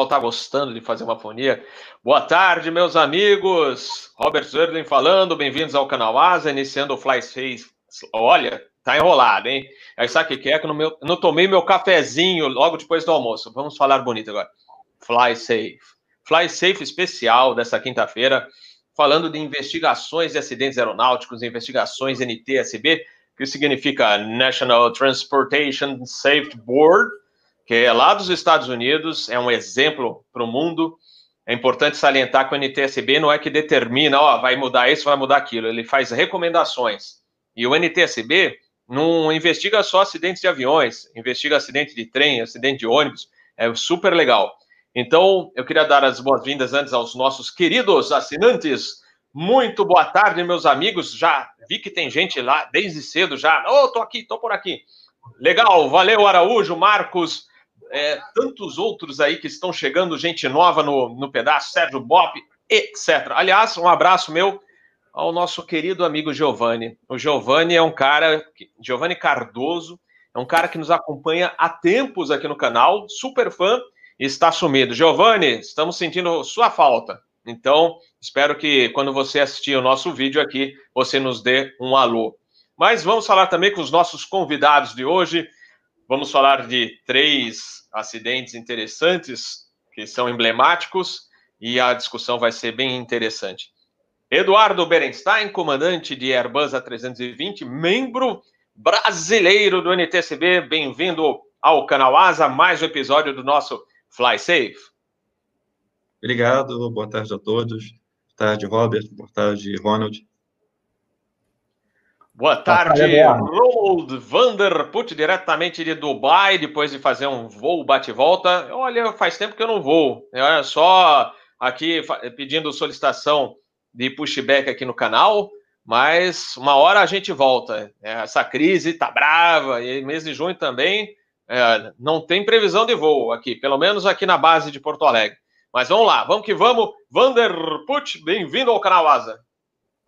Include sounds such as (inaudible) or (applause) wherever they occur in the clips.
está gostando de fazer uma fonia. Boa tarde, meus amigos. Robert Zerlin falando, bem-vindos ao canal Asa, iniciando o Fly Safe. Olha, tá enrolado, hein? Aí sabe o que é? Que eu não, não tomei meu cafezinho logo depois do almoço. Vamos falar bonito agora. Fly Safe. Fly Safe especial dessa quinta-feira, falando de investigações de acidentes aeronáuticos, investigações NTSB, que significa National Transportation Safety Board, que é lá dos Estados Unidos, é um exemplo para o mundo. É importante salientar que o NTSB não é que determina, ó, vai mudar isso, vai mudar aquilo. Ele faz recomendações. E o NTSB não investiga só acidentes de aviões, investiga acidente de trem, acidente de ônibus. É super legal. Então, eu queria dar as boas-vindas antes aos nossos queridos assinantes. Muito boa tarde, meus amigos. Já vi que tem gente lá desde cedo já. Oh, tô aqui, tô por aqui. Legal, valeu, Araújo, Marcos, é, tantos outros aí que estão chegando, gente nova no, no pedaço, Sérgio Bop, etc. Aliás, um abraço meu ao nosso querido amigo Giovanni. O Giovanni é um cara, Giovanni Cardoso, é um cara que nos acompanha há tempos aqui no canal, super fã, está sumido. Giovanni, estamos sentindo sua falta. Então, espero que quando você assistir o nosso vídeo aqui, você nos dê um alô. Mas vamos falar também com os nossos convidados de hoje. Vamos falar de três acidentes interessantes que são emblemáticos e a discussão vai ser bem interessante. Eduardo Berenstein, comandante de Airbus A320, membro brasileiro do NTCB, bem-vindo ao canal Asa, mais um episódio do nosso Fly Safe. Obrigado, boa tarde a todos. Boa tarde, Robert. Boa tarde, Ronald. Boa tarde, Roald Vanderput, diretamente de Dubai, depois de fazer um voo bate-volta. Olha, faz tempo que eu não vou. É só aqui pedindo solicitação de pushback aqui no canal, mas uma hora a gente volta. Essa crise tá brava, e mês de junho também é, não tem previsão de voo aqui, pelo menos aqui na base de Porto Alegre. Mas vamos lá, vamos que vamos. Vanderput, bem-vindo ao canal Asa.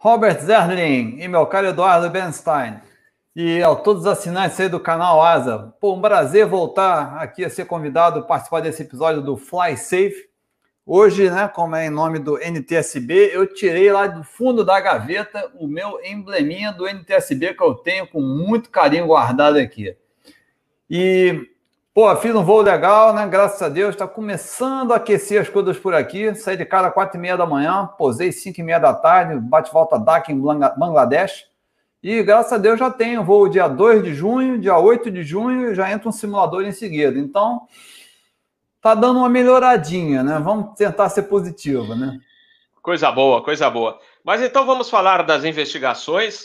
Robert Zerlin e meu caro Eduardo Benstein. E a todos os assinantes aí do canal Asa. Pô, um prazer voltar aqui a ser convidado a participar desse episódio do Fly Safe. Hoje, né, como é em nome do NTSB, eu tirei lá do fundo da gaveta o meu embleminha do NTSB que eu tenho com muito carinho guardado aqui. E, pô, fiz um voo legal, né? Graças a Deus, está começando a aquecer as coisas por aqui. Saí de casa às quatro e meia da manhã, posei cinco e meia da tarde, bate-volta DAC em Bangladesh. E, graças a Deus, já tenho voo dia 2 de junho, dia 8 de junho, já entra um simulador em seguida. Então, tá dando uma melhoradinha, né? Vamos tentar ser positivo, né? Coisa boa, coisa boa. Mas então vamos falar das investigações.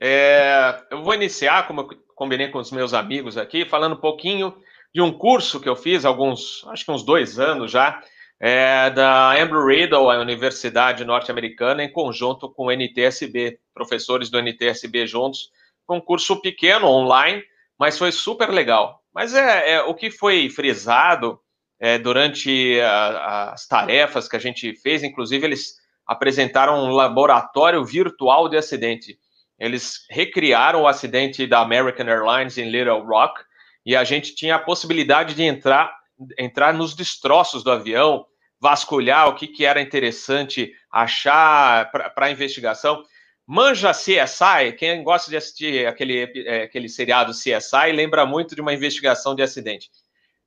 É, eu vou iniciar, como combinei com os meus amigos aqui, falando um pouquinho de um curso que eu fiz, alguns, acho que uns dois anos já, é, da Embry-Riddle, a Universidade Norte-Americana, em conjunto com o NTSB, professores do NTSB juntos. Um curso pequeno, online, mas foi super legal. Mas é, é o que foi frisado é, durante a, as tarefas que a gente fez, inclusive eles apresentaram um laboratório virtual de acidente. Eles recriaram o acidente da American Airlines em Little Rock e a gente tinha a possibilidade de entrar, entrar nos destroços do avião, vasculhar o que, que era interessante achar para a investigação. Manja CSI, quem gosta de assistir aquele, é, aquele seriado CSI, lembra muito de uma investigação de acidente.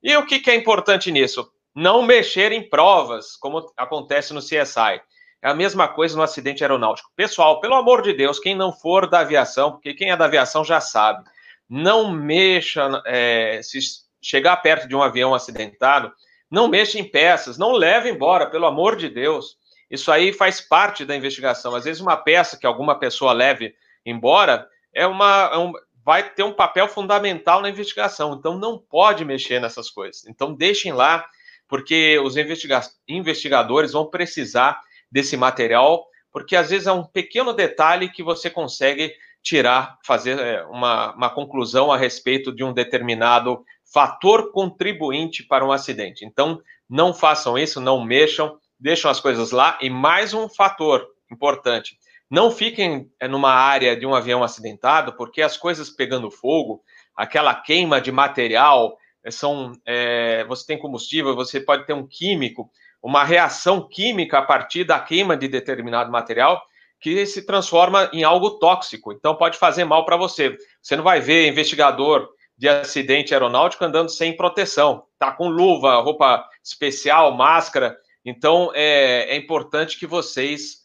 E o que, que é importante nisso? Não mexer em provas, como acontece no CSI. É a mesma coisa no acidente aeronáutico. Pessoal, pelo amor de Deus, quem não for da aviação, porque quem é da aviação já sabe, não mexa, é, se chegar perto de um avião acidentado, não mexa em peças, não leve embora, pelo amor de Deus. Isso aí faz parte da investigação. Às vezes, uma peça que alguma pessoa leve embora é uma, é um, vai ter um papel fundamental na investigação. Então, não pode mexer nessas coisas. Então, deixem lá, porque os investiga investigadores vão precisar desse material, porque às vezes é um pequeno detalhe que você consegue tirar, fazer é, uma, uma conclusão a respeito de um determinado fator contribuinte para um acidente. Então, não façam isso, não mexam, deixam as coisas lá. E mais um fator importante: não fiquem é, numa área de um avião acidentado, porque as coisas pegando fogo, aquela queima de material, são, é, você tem combustível, você pode ter um químico, uma reação química a partir da queima de determinado material que se transforma em algo tóxico. Então pode fazer mal para você. Você não vai ver investigador de acidente aeronáutico andando sem proteção, tá com luva, roupa especial, máscara. Então é, é importante que vocês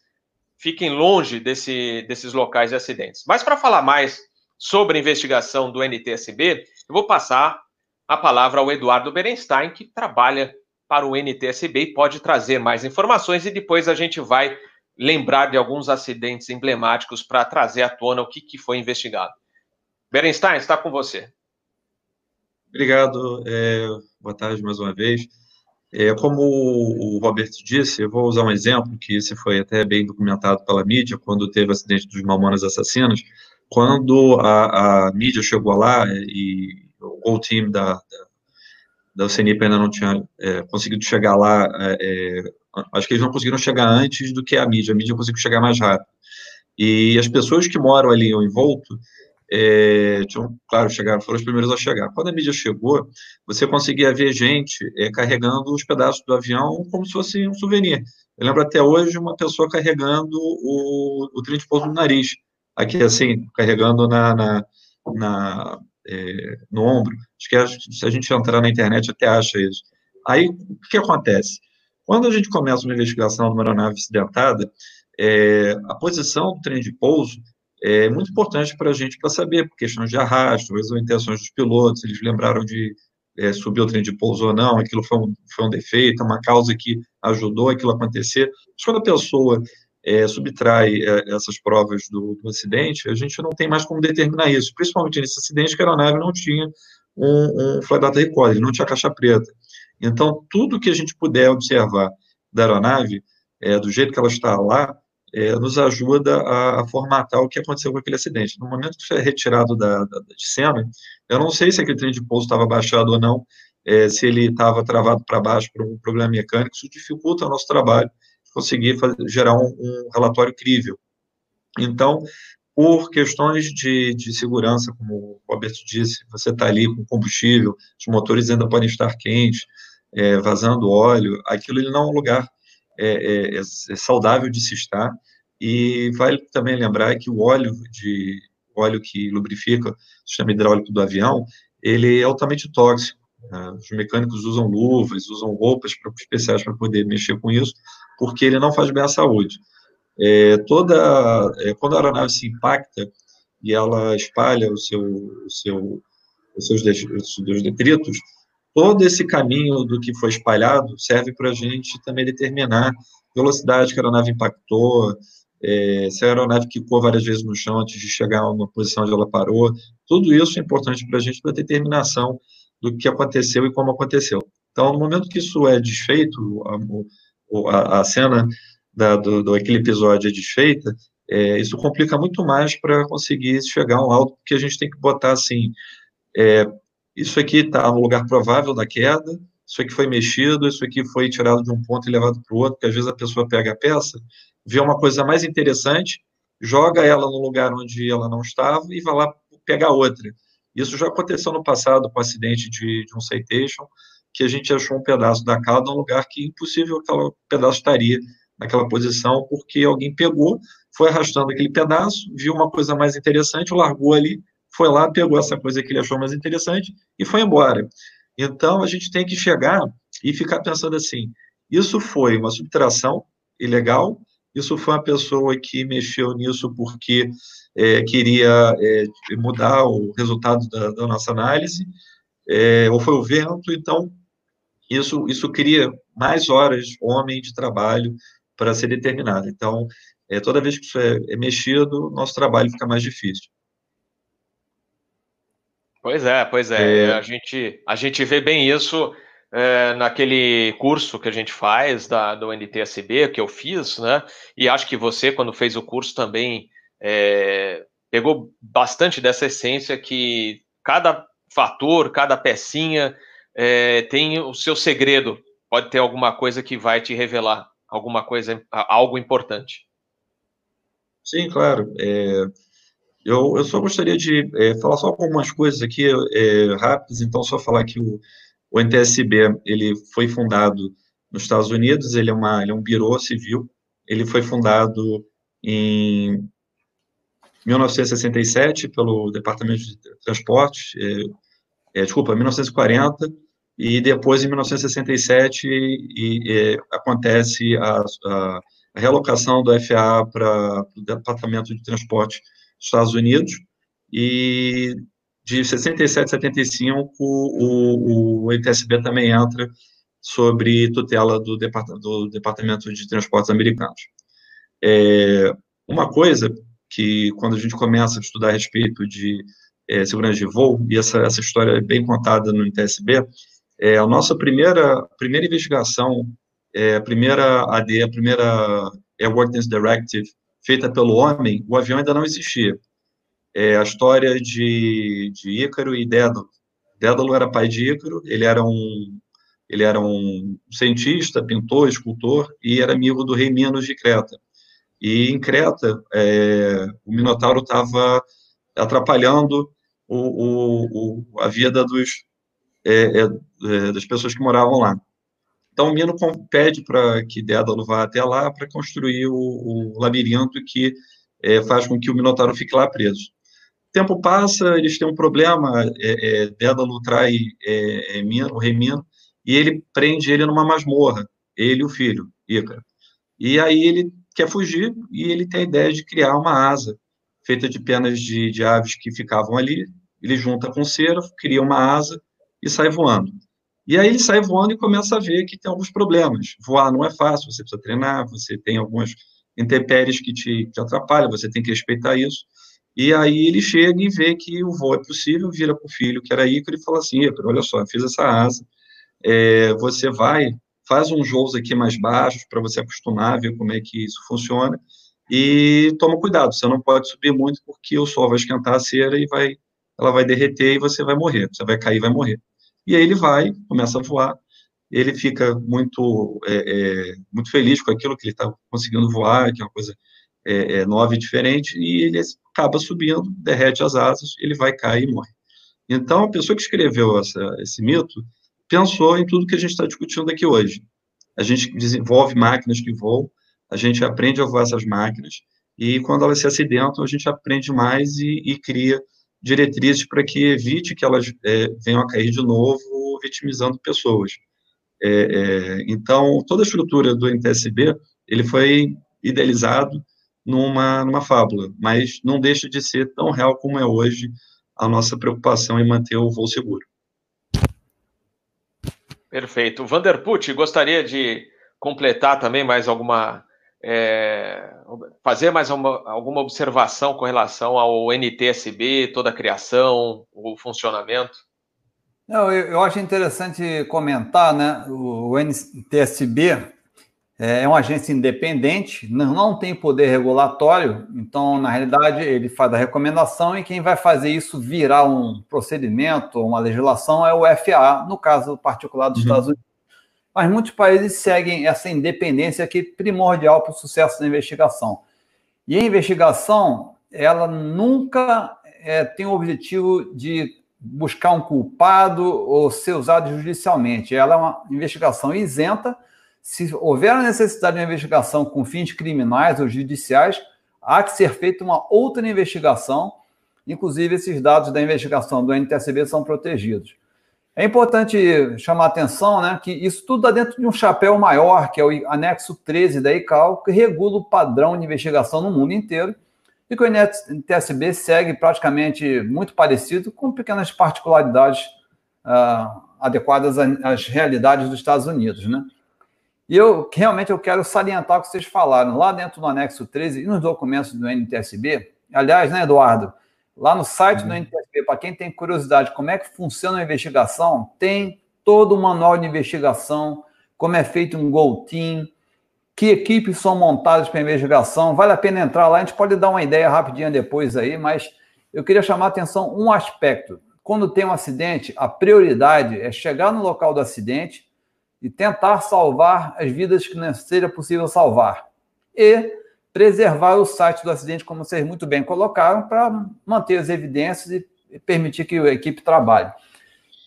fiquem longe desse, desses locais de acidentes. Mas para falar mais sobre a investigação do NTSB, eu vou passar a palavra ao Eduardo Berenstein, que trabalha para o NTSB e pode trazer mais informações e depois a gente vai lembrar de alguns acidentes emblemáticos para trazer à tona o que, que foi investigado. Berenstein, está com você. Obrigado. É, boa tarde mais uma vez. É, como o Roberto disse, eu vou usar um exemplo que esse foi até bem documentado pela mídia, quando teve o acidente dos Mamonas Assassinos, quando a, a mídia chegou lá e o Gol Team da, da, da CNIP ainda não tinha é, conseguido chegar lá, é, é, acho que eles não conseguiram chegar antes do que a mídia, a mídia conseguiu chegar mais rápido. E as pessoas que moram ali em envolto, é, tinham, claro, chegaram, foram os primeiros a chegar. Quando a mídia chegou, você conseguia ver gente é, carregando os pedaços do avião como se fosse um souvenir. Eu lembro até hoje uma pessoa carregando o, o trem de pouso no nariz, aqui assim, carregando na, na, na é, no ombro. Acho que se a gente entrar na internet até acha isso. Aí, o que acontece? Quando a gente começa uma investigação de uma aeronave acidentada, é, a posição do trem de pouso é muito importante para a gente para saber, por questões de arrasto, ou intenções dos pilotos, eles lembraram de é, subir o trem de pouso ou não, aquilo foi um, foi um defeito, uma causa que ajudou aquilo a acontecer. Mas quando a pessoa é, subtrai é, essas provas do, do, acidente, a gente não tem mais como determinar isso, principalmente nesse acidente que a aeronave não tinha um, um flight data recorder, não tinha caixa preta. Então, tudo que a gente puder observar da aeronave, é, do jeito que ela está lá, é, nos ajuda a, a, formatar o que aconteceu com aquele acidente. No momento que isso é retirado da, da, de cena, eu não sei se aquele trem de pouso estava baixado ou não, é, se ele estava travado para baixo por um problema mecânico, isso dificulta o nosso trabalho, conseguir fazer, gerar um, um, relatório crível. Então, por questões de, de segurança, como o Roberto disse, você está ali com combustível, os motores ainda podem estar quentes, é, vazando óleo, aquilo ele não é um lugar é, é, é, é, saudável de se estar, e vale também lembrar que o óleo de óleo que lubrifica o sistema hidráulico do avião, ele é altamente tóxico. Né? Os mecânicos usam luvas, usam roupas especiais para poder mexer com isso, porque ele não faz bem à saúde. É, toda, é, quando a aeronave se impacta e ela espalha o seu, o seu, os seus detritos, todo esse caminho do que foi espalhado serve para a gente também determinar velocidade que a aeronave impactou, é, se a aeronave quicou várias vezes no chão antes de chegar a uma posição onde ela parou, tudo isso é importante para a gente, para determinação do que aconteceu e como aconteceu. Então, no momento que isso é desfeito, a, a, cena da, do, do, aquele episódio é desfeita, é, isso complica muito mais para conseguir chegar a um alto, porque a gente tem que botar assim, é, isso aqui está no lugar provável da queda, isso aqui foi mexido, isso aqui foi tirado de um ponto e levado para o outro, porque às vezes a pessoa pega a peça, vê uma coisa mais interessante, joga ela no lugar onde ela não estava e vai lá pegar outra. Isso já aconteceu no passado com o acidente de, de um citation, que a gente achou um pedaço da cauda num lugar que impossível aquele pedaço estaria naquela posição, porque alguém pegou, foi arrastando aquele pedaço, viu uma coisa mais interessante, largou ali, foi lá, pegou essa coisa que ele achou mais interessante e foi embora. Então, a gente tem que chegar e ficar pensando assim: isso foi uma subtração ilegal, isso foi uma pessoa que mexeu nisso porque é, queria é, mudar o resultado da, da nossa análise, é, ou foi o vento, então isso, isso cria mais horas homem de trabalho para ser determinado. Então, é, toda vez que isso é, é mexido, nosso trabalho fica mais difícil. Pois é, pois é. é. A, gente, a gente vê bem isso é, naquele curso que a gente faz da, do NTSB, que eu fiz, né? E acho que você, quando fez o curso, também é, pegou bastante dessa essência que cada fator, cada pecinha é, tem o seu segredo. Pode ter alguma coisa que vai te revelar alguma coisa, algo importante. Sim, claro. É, Eu, eu só gostaria de é, falar só algumas coisas aqui é, rápidas, então só falar que o, o NTSB ele foi fundado nos Estados Unidos, ele é, uma, ele é um birô civil, ele foi fundado em 1967 pelo Departamento de Transportes, é, é, desculpa, 1940, e depois em 1967 e, e acontece a, a, do FAA para o Departamento de Transporte dos Estados Unidos, e de 67 a 75 o, o também entra sobre tutela do, Depart do Departamento de Transportes americanos. É, uma coisa que, quando a gente começa a estudar a respeito de é, segurança de voo, e essa, essa história é bem contada no NTSB, é, a nossa primeira, primeira investigação, é, a primeira AD, a primeira Airworthiness Directive, feita pelo homem, o avião ainda não existia. É a história de, de Ícaro e Dédalo. Dédalo era pai de Ícaro, ele era um ele era um cientista, pintor, escultor e era amigo do rei Minos de Creta. E em Creta, é, o Minotauro estava atrapalhando o, o, o, a vida dos, é, é, é, das pessoas que moravam lá. Então, o Mino pede para que Dédalo vá até lá para construir o, labirinto que é, faz com que o Minotauro fique lá preso. O tempo passa, eles têm um problema, é, Dédalo trai Mino, o rei Mino, e ele prende ele numa masmorra, ele e o filho, Ícaro. E aí ele quer fugir e ele tem a ideia de criar uma asa feita de penas de, de aves que ficavam ali. Ele junta com cera, cria uma asa e sai voando. E aí ele sai voando e começa a ver que tem alguns problemas. Voar não é fácil, você precisa treinar, você tem algumas intempéries que te, te atrapalham, você tem que respeitar isso. E aí ele chega e vê que o voo é possível, vira para o filho, que era Ícaro, e fala assim, Ícaro, olha só, fiz essa asa, é, você vai faz uns voos aqui mais baixos para você acostumar ver como é que isso funciona e toma cuidado, você não pode subir muito porque o sol vai esquentar a cera e vai, ela vai derreter e você vai morrer, você vai cair e vai morrer. E aí ele vai, começa a voar, ele fica muito, é, é, muito feliz com aquilo que ele está conseguindo voar, que é uma coisa é, é, nova e diferente, e ele acaba subindo, derrete as asas, ele vai cair e morre. Então, a pessoa que escreveu essa, esse mito, pensou em tudo que a gente está discutindo aqui hoje. A gente desenvolve máquinas que voam, a gente aprende a voar essas máquinas, e quando elas se acidentam, a gente aprende mais e, e cria diretrizes para que evite que elas é, venham a cair de novo, vitimizando pessoas. É, é, então, toda a estrutura do NTSB, ele foi idealizado numa, numa fábula, mas não deixa de ser tão real como é hoje a nossa preocupação em manter o voo seguro. Perfeito. Vanderput, gostaria de completar também mais alguma. É, fazer mais uma, alguma observação com relação ao NTSB, toda a criação, o funcionamento? Não, eu, eu acho interessante comentar, né? O, o NTSB é, é uma agência independente, não, não tem poder regulatório, então, na realidade, ele faz a recomendação e quem vai fazer isso virar um procedimento, uma legislação, é o FAA, no caso particular dos uhum. Estados Unidos. Mas muitos países seguem essa independência que é primordial para o sucesso da investigação. E a investigação, ela nunca é, tem o objetivo de buscar um culpado ou ser usado judicialmente. Ela é uma investigação isenta, se houver a necessidade de uma investigação com fins criminais ou judiciais, há que ser feita uma outra investigação. Inclusive, esses dados da investigação do NTSB são protegidos. É importante chamar a atenção né, que isso tudo está dentro de um chapéu maior, que é o anexo 13 da ICAO, que regula o padrão de investigação no mundo inteiro, e que o NTSB segue praticamente muito parecido, com pequenas particularidades uh, adequadas às realidades dos Estados Unidos. Né? E eu realmente eu quero salientar o que vocês falaram lá dentro do anexo 13 e nos documentos do NTSB. Aliás, né, Eduardo? Lá no site uhum. do NTSB, para quem tem curiosidade como é que funciona a investigação, tem todo o manual de investigação, como é feito um Goal Team, que equipes são montadas para investigação. Vale a pena entrar lá, a gente pode dar uma ideia rapidinho depois aí, mas eu queria chamar a atenção um aspecto. Quando tem um acidente, a prioridade é chegar no local do acidente, e tentar salvar as vidas que não seja possível salvar. E preservar o site do acidente, como vocês muito bem colocaram, para manter as evidências e permitir que a equipe trabalhe.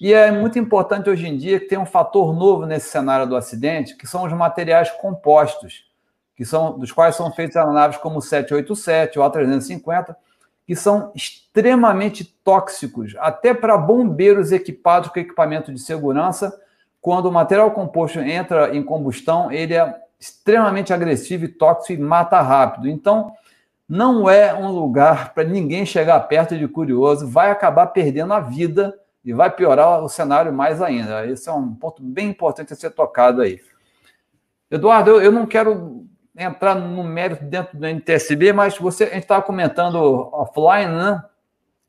E é muito importante hoje em dia que tem um fator novo nesse cenário do acidente, que são os materiais compostos, que são dos quais são feitas aeronaves como o 787 ou A350, que são extremamente tóxicos, até para bombeiros equipados com equipamento de segurança. Quando o material composto entra em combustão, ele é extremamente agressivo e tóxico e mata rápido. Então, não é um lugar para ninguém chegar perto de curioso, vai acabar perdendo a vida e vai piorar o cenário mais ainda. Esse é um ponto bem importante a ser tocado aí. Eduardo, eu, eu não quero entrar no mérito dentro do NTSB, mas você, a gente estava comentando offline, né?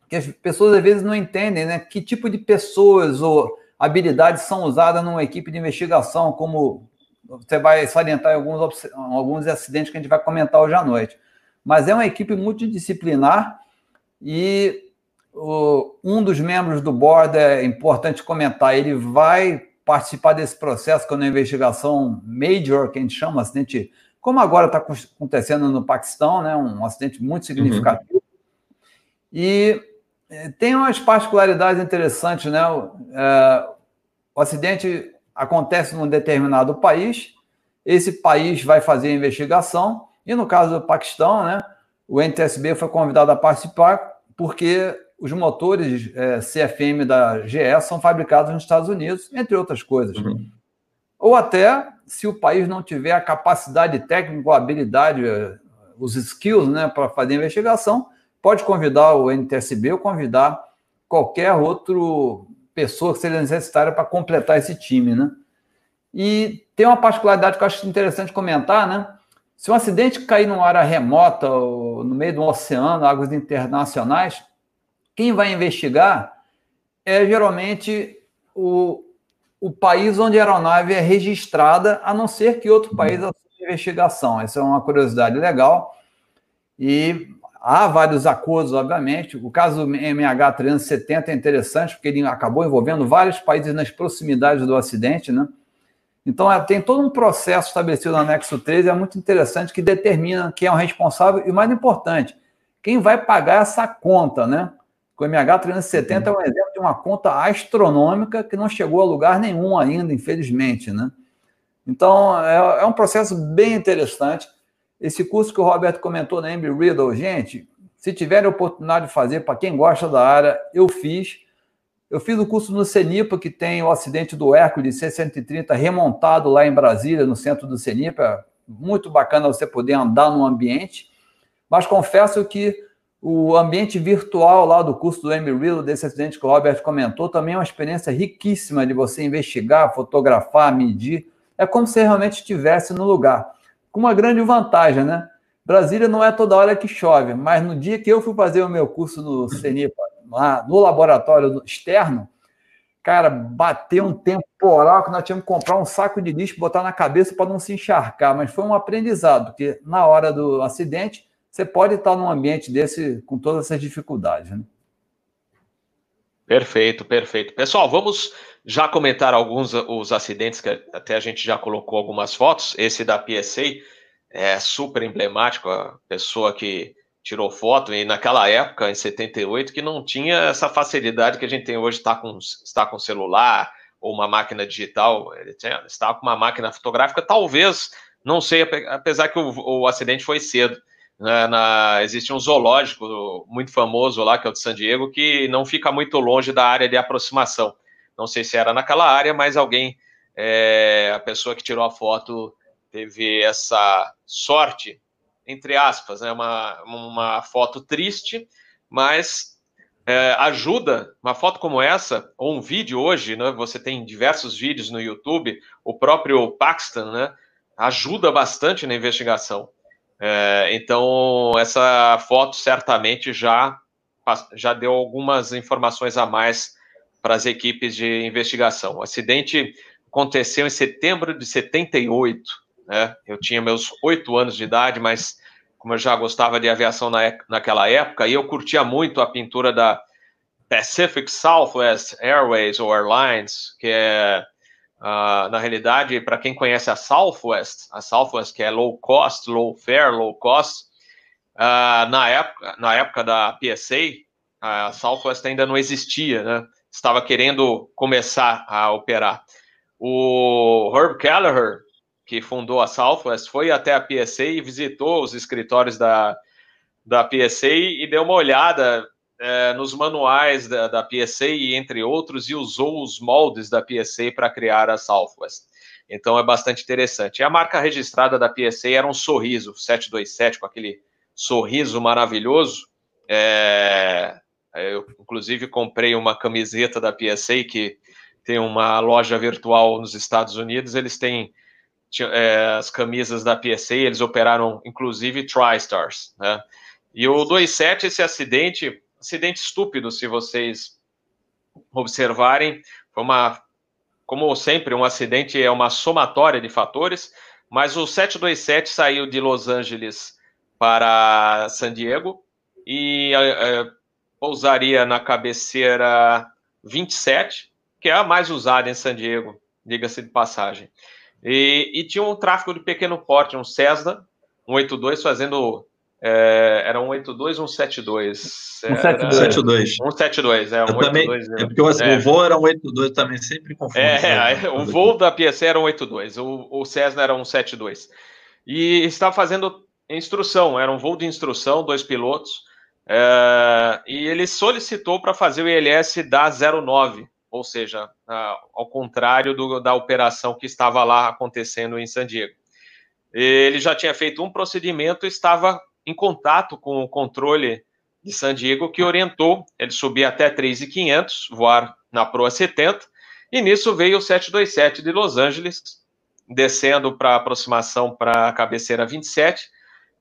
Que as pessoas às vezes não entendem, né? Que tipo de pessoas ou habilidades são usadas numa equipe de investigação, como você vai salientar em alguns, alguns acidentes que a gente vai comentar hoje à noite. Mas é uma equipe multidisciplinar e o, um dos membros do board, é importante comentar, ele vai participar desse processo quando a investigação major, que a gente chama, acidente, como agora está acontecendo no Paquistão, né, um acidente muito significativo. Uhum. E é, tem umas particularidades interessantes, né? É, o acidente acontece num determinado país, esse país vai fazer a investigação, e no caso do Paquistão, né, o NTSB foi convidado a participar porque os motores é, CFM da GE são fabricados nos Estados Unidos, entre outras coisas. Uhum. Ou até, se o país não tiver a capacidade técnica, a habilidade, é, os skills né, para fazer investigação, pode convidar o NTSB ou convidar qualquer outro pessoa que seja necessária para completar esse time, né? E tem uma particularidade que eu acho interessante comentar, né? Se um acidente cair numa área remota, ou no meio do oceano, águas internacionais, quem vai investigar é geralmente o, o país onde a aeronave é registrada, a não ser que outro país assuma a investigação. Essa é uma curiosidade legal. E há vários acordos, obviamente. O caso do MH370 é interessante, porque ele acabou envolvendo vários países nas proximidades do acidente, né? Então, tem todo um processo estabelecido no anexo 13, é muito interessante, que determina quem é o responsável e, mais importante, quem vai pagar essa conta, né? O MH370 é um exemplo de uma conta astronômica que não chegou a lugar nenhum ainda, infelizmente, né? Então, é, é um processo bem interessante. Esse curso que o Roberto comentou na Embry Riddle, gente, se tiverem oportunidade de fazer, para quem gosta da área, eu fiz. Eu fiz o curso no CENIPA, que tem o acidente do Hércules C-130 remontado lá em Brasília, no centro do CENIPA. Muito bacana você poder andar no ambiente. Mas confesso que o ambiente virtual lá do curso do Embry-Riddle, desse acidente que o Robert comentou, também é uma experiência riquíssima de você investigar, fotografar, medir. É como se realmente estivesse no lugar. Com uma grande vantagem, né? Brasília não é toda hora que chove, mas no dia que eu fui fazer o meu curso no CENIPA, lá no laboratório externo, cara, bateu um temporal que nós tínhamos que comprar um saco de lixo, botar na cabeça para não se encharcar, mas foi um aprendizado, porque na hora do acidente você pode estar num ambiente desse com todas essas dificuldades. Né? Perfeito, perfeito. Pessoal, vamos já comentar alguns os acidentes que até a gente já colocou algumas fotos. Esse da PSA é super emblemático, a pessoa que tirou foto e naquela época, em 78, que não tinha essa facilidade que a gente tem hoje, está com, está com celular ou uma máquina digital, ele tinha, estava com uma máquina fotográfica, talvez, não sei, apesar que o, o acidente foi cedo, né, na, existe um zoológico muito famoso lá, que é o de San Diego, que não fica muito longe da área de aproximação. Não sei se era naquela área, mas alguém, é, a pessoa que tirou a foto, teve essa sorte, entre aspas, né, uma, uma foto triste, mas é, ajuda, uma foto como essa, ou um vídeo hoje, né, você tem diversos vídeos no YouTube, o próprio Paxton, né, ajuda bastante na investigação. É, então, essa foto certamente já, já deu algumas informações a mais para as equipes de investigação. O acidente aconteceu em setembro de 78. Né? Eu tinha meus oito anos de idade, mas como eu já gostava de aviação na, naquela época, e eu curtia muito a pintura da Pacific Southwest Airways ou Airlines, que é Uh, na realidade, para quem conhece a Southwest, a Southwest que é low cost, low fare, low cost, uh, na, época, na época da PSA, a Southwest ainda não existia, né? Estava querendo começar a operar. O Herb Kelleher, que fundou a Southwest, foi até a PSA e visitou os escritórios da, da PSA e deu uma olhada é, nos manuais da, da PSA e entre outros e usou os moldes da PSA para criar a Southwest. Então é bastante interessante. E a marca registrada da PSA era um sorriso 727 com aquele sorriso maravilhoso. É, eu inclusive comprei uma camiseta da PSA que tem uma loja virtual nos Estados Unidos. Eles têm é, as camisas da PSA, eles operaram inclusive TriStars, né? E o 27, esse acidente, acidente estúpido, se vocês observarem. Foi uma, como sempre, um acidente é uma somatória de fatores, mas o 727 saiu de Los Angeles para San Diego e é, pousaria na cabeceira 27, que é a mais usada em San Diego, diga-se de passagem. E, e, tinha um tráfego de pequeno porte, um Cessna 182 fazendo é, era um 82 um 72? Um 72. Um 72, é. Um também, 82, é porque o, é. o voo era um 82 também, sempre confuso. É, né? o voo da PSC era um 82, o, o Cessna era um 72. E estava fazendo instrução, era um voo de instrução, dois pilotos, é, e ele solicitou para fazer o ILS da 09, ou seja, ao contrário do, da operação que estava lá acontecendo em San Diego. Ele já tinha feito um procedimento estava em contato com o controle de San Diego, que orientou ele subir até 3,500, voar na proa 70, e nisso veio o 727 de Los Angeles, descendo para aproximação para a cabeceira 27,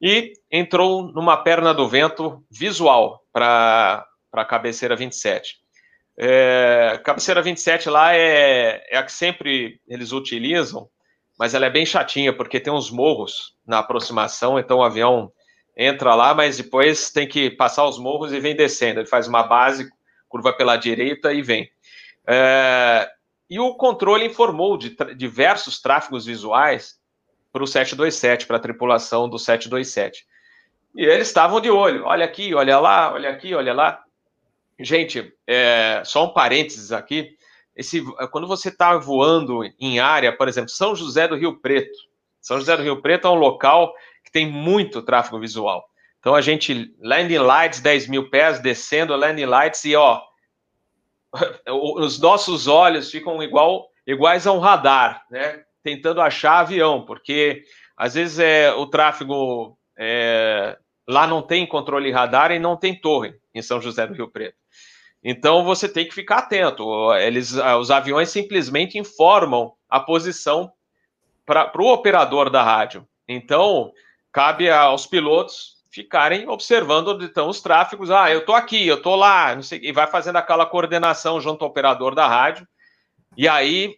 e entrou numa perna do vento visual para a cabeceira 27. É, cabeceira 27 lá é, é a que sempre eles utilizam, mas ela é bem chatinha, porque tem uns morros na aproximação, então o avião entra lá, mas depois tem que passar os morros e vem descendo. Ele faz uma base, curva pela direita e vem. É, e o controle informou de diversos tráfegos visuais para o 727, para a tripulação do 727. E eles estavam de olho, olha aqui, olha lá, olha aqui, olha lá. Gente, é, só um parênteses aqui. Esse, quando você está voando em área, por exemplo, São José do Rio Preto. São José do Rio Preto é um local que tem muito tráfego visual. Então a gente, landing lights, 10 mil pés, descendo landing lights e ó, (laughs) os nossos olhos ficam igual, iguais a um radar, né? Tentando achar avião, porque às vezes é o tráfego é, lá não tem controle radar e não tem torre em São José do Rio Preto. Então você tem que ficar atento. Eles, os aviões simplesmente informam a posição para o operador da rádio. Então cabe aos pilotos ficarem observando onde estão os tráfegos. Ah, eu estou aqui, eu estou lá, não sei, e vai fazendo aquela coordenação junto ao operador da rádio. E aí,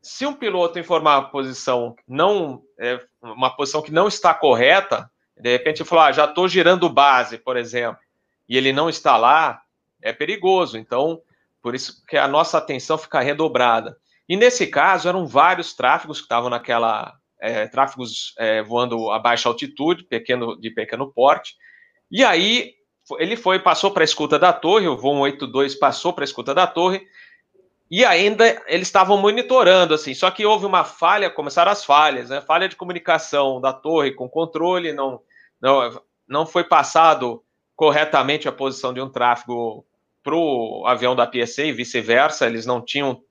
se um piloto informar a posição não é, uma posição que não está correta, de repente falar, ah, já estou girando base, por exemplo, e ele não está lá, é perigoso. Então, por isso que a nossa atenção fica redobrada. E nesse caso, eram vários tráfegos que estavam naquela é, tráfegos é, voando a baixa altitude, pequeno, de pequeno porte. E aí ele foi, passou para a escuta da torre, o voo 82 passou para a escuta da torre, e ainda eles estavam monitorando, assim, só que houve uma falha, começaram as falhas, né? Falha de comunicação da torre com controle, não, não, não foi passado corretamente a posição de um tráfego para o avião da PSA e vice-versa, eles não tinham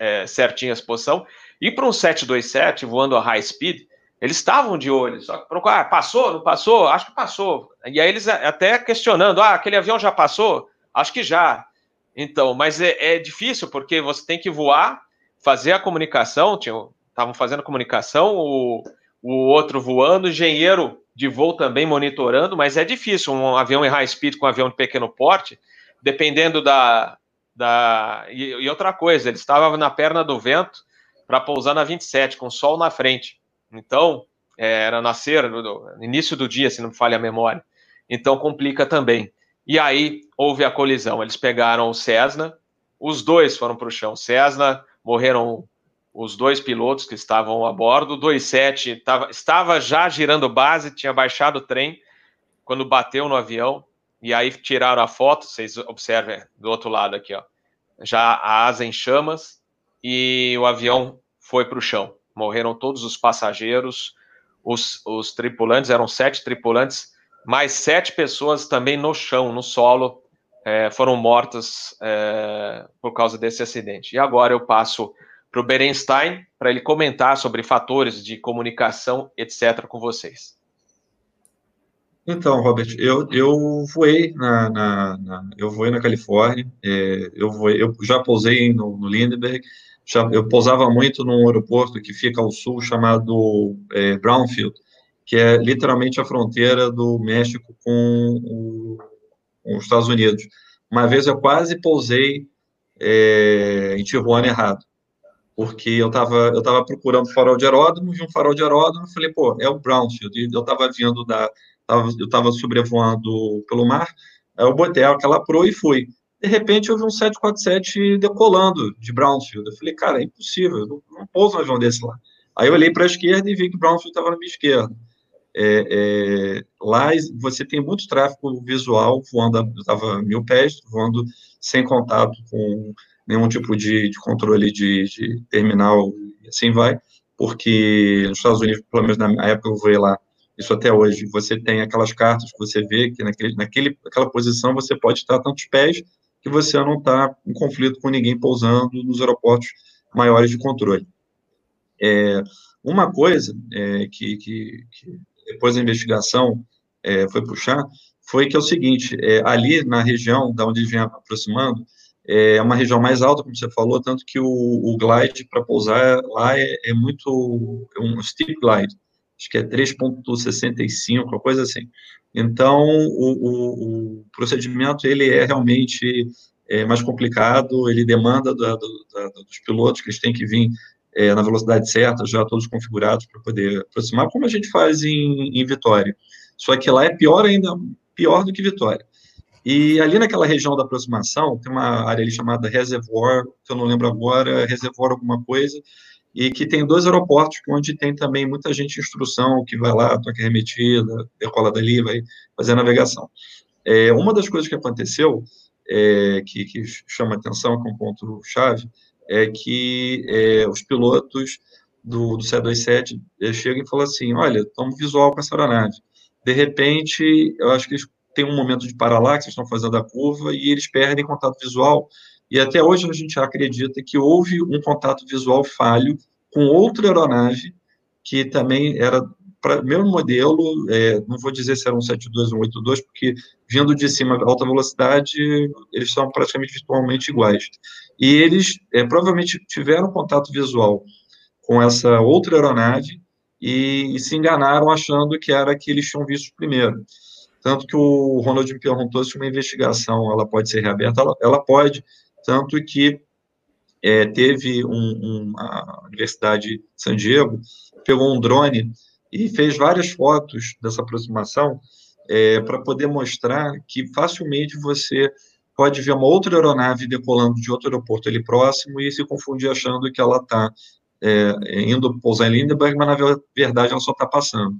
é, certinha a posição. E para um 727 voando a high speed, eles estavam de olho, só que procurar, ah, passou, não passou? Acho que passou. E aí eles até questionando, ah, aquele avião já passou? Acho que já. Então, mas é, é difícil porque você tem que voar, fazer a comunicação, estavam fazendo comunicação, o, o outro voando, o engenheiro de voo também monitorando, mas é difícil um avião em high speed com um avião de pequeno porte, dependendo da. da e, e outra coisa, ele estava na perna do vento, para pousar na 27, com sol na frente. Então, é, era nascer no, no, início do dia, se não me falha a memória. Então, complica também. E aí, houve a colisão. Eles pegaram o Cessna, os dois foram para o chão. Cessna, morreram os dois pilotos que estavam a bordo. O 27 tava, estava já girando base, tinha baixado o trem quando bateu no avião. E aí tiraram a foto, vocês observem do outro lado aqui, ó. Já a asa em chamas e o avião foi para o chão. Morreram todos os passageiros, os, os tripulantes, eram sete tripulantes, mais sete pessoas também no chão, no solo, é, foram mortas é, por causa desse acidente. E agora eu passo para o Berenstein para ele comentar sobre fatores de comunicação, etc., com vocês. Então, Robert, eu, eu voei na, na, na eu voei na Califórnia, é, eu, voei, eu já pousei no, no Lindenberg, já, eu pousava muito num aeroporto que fica ao sul chamado é, Brownfield, que é literalmente a fronteira do México com, o, com os Estados Unidos. Uma vez eu quase pousei é, em Tijuana errado, porque eu estava eu tava procurando farol de aeródromo, vi um farol de aeródromo, falei, pô, é o Brownfield, eu estava vindo da tava, eu estava sobrevoando pelo mar, aí eu botei aquela pro e fui. De repente, eu vi um 747 decolando de Brownfield. Eu falei, cara, é impossível, não, não pouso um avião desse lá. Aí eu olhei para a esquerda e vi que Brownfield estava na minha esquerda. É, é, lá você tem muito tráfego visual voando, eu estava mil pés, voando sem contato com nenhum tipo de, de controle de, de, terminal, e assim vai, porque nos Estados Unidos, pelo menos na época eu voei lá, isso até hoje, você tem aquelas cartas que você vê que naquele, naquele, naquela posição você pode estar tantos pés que você não está em conflito com ninguém pousando nos aeroportos maiores de controle. É, uma coisa é, que, que, que, depois da investigação é, foi puxar foi que é o seguinte, é, ali na região da onde ele vem aproximando, é uma região mais alta, como você falou, tanto que o, o glide para pousar lá é, é muito, é um steep glide, acho que é 3.65, uma coisa assim. Então, o, o, o, procedimento, ele é realmente é, mais complicado, ele demanda da, da, dos pilotos que eles têm que vir é, na velocidade certa, já todos configurados para poder aproximar, como a gente faz em, em Vitória. Só que lá é pior ainda, pior do que Vitória. E ali naquela região da aproximação, tem uma área ali chamada Reservoir, que eu não lembro agora, Reservoir alguma coisa, e que tem dois aeroportos onde tem também muita gente em instrução que vai lá, toca remetida, decola dali, vai fazer a navegação. É, uma das coisas que aconteceu, é, que, que, chama atenção, que é um ponto chave, é que é, os pilotos do, do C-27 é, chegam e falam assim, olha, estamos visual com essa aeronave. De repente, eu acho que eles têm um momento de paralaxe, estão fazendo a curva, e eles perdem contato visual, e até hoje a gente acredita que houve um contato visual falho com outra aeronave, que também era para mesmo modelo, é, não vou dizer se era um 72 ou um 82, porque vindo de cima alta velocidade, eles são praticamente virtualmente iguais. E eles é, provavelmente tiveram contato visual com essa outra aeronave e, e, se enganaram achando que era que eles tinham visto primeiro. Tanto que o Ronald me perguntou se uma investigação ela pode ser reaberta, ela, ela pode, tanto que é, teve um, um, a Universidade de San Diego pegou um drone e fez várias fotos dessa aproximação é, para poder mostrar que facilmente você pode ver uma outra aeronave decolando de outro aeroporto ali próximo e se confundir achando que ela está é, indo pousar em Lindenberg, mas na verdade ela só está passando.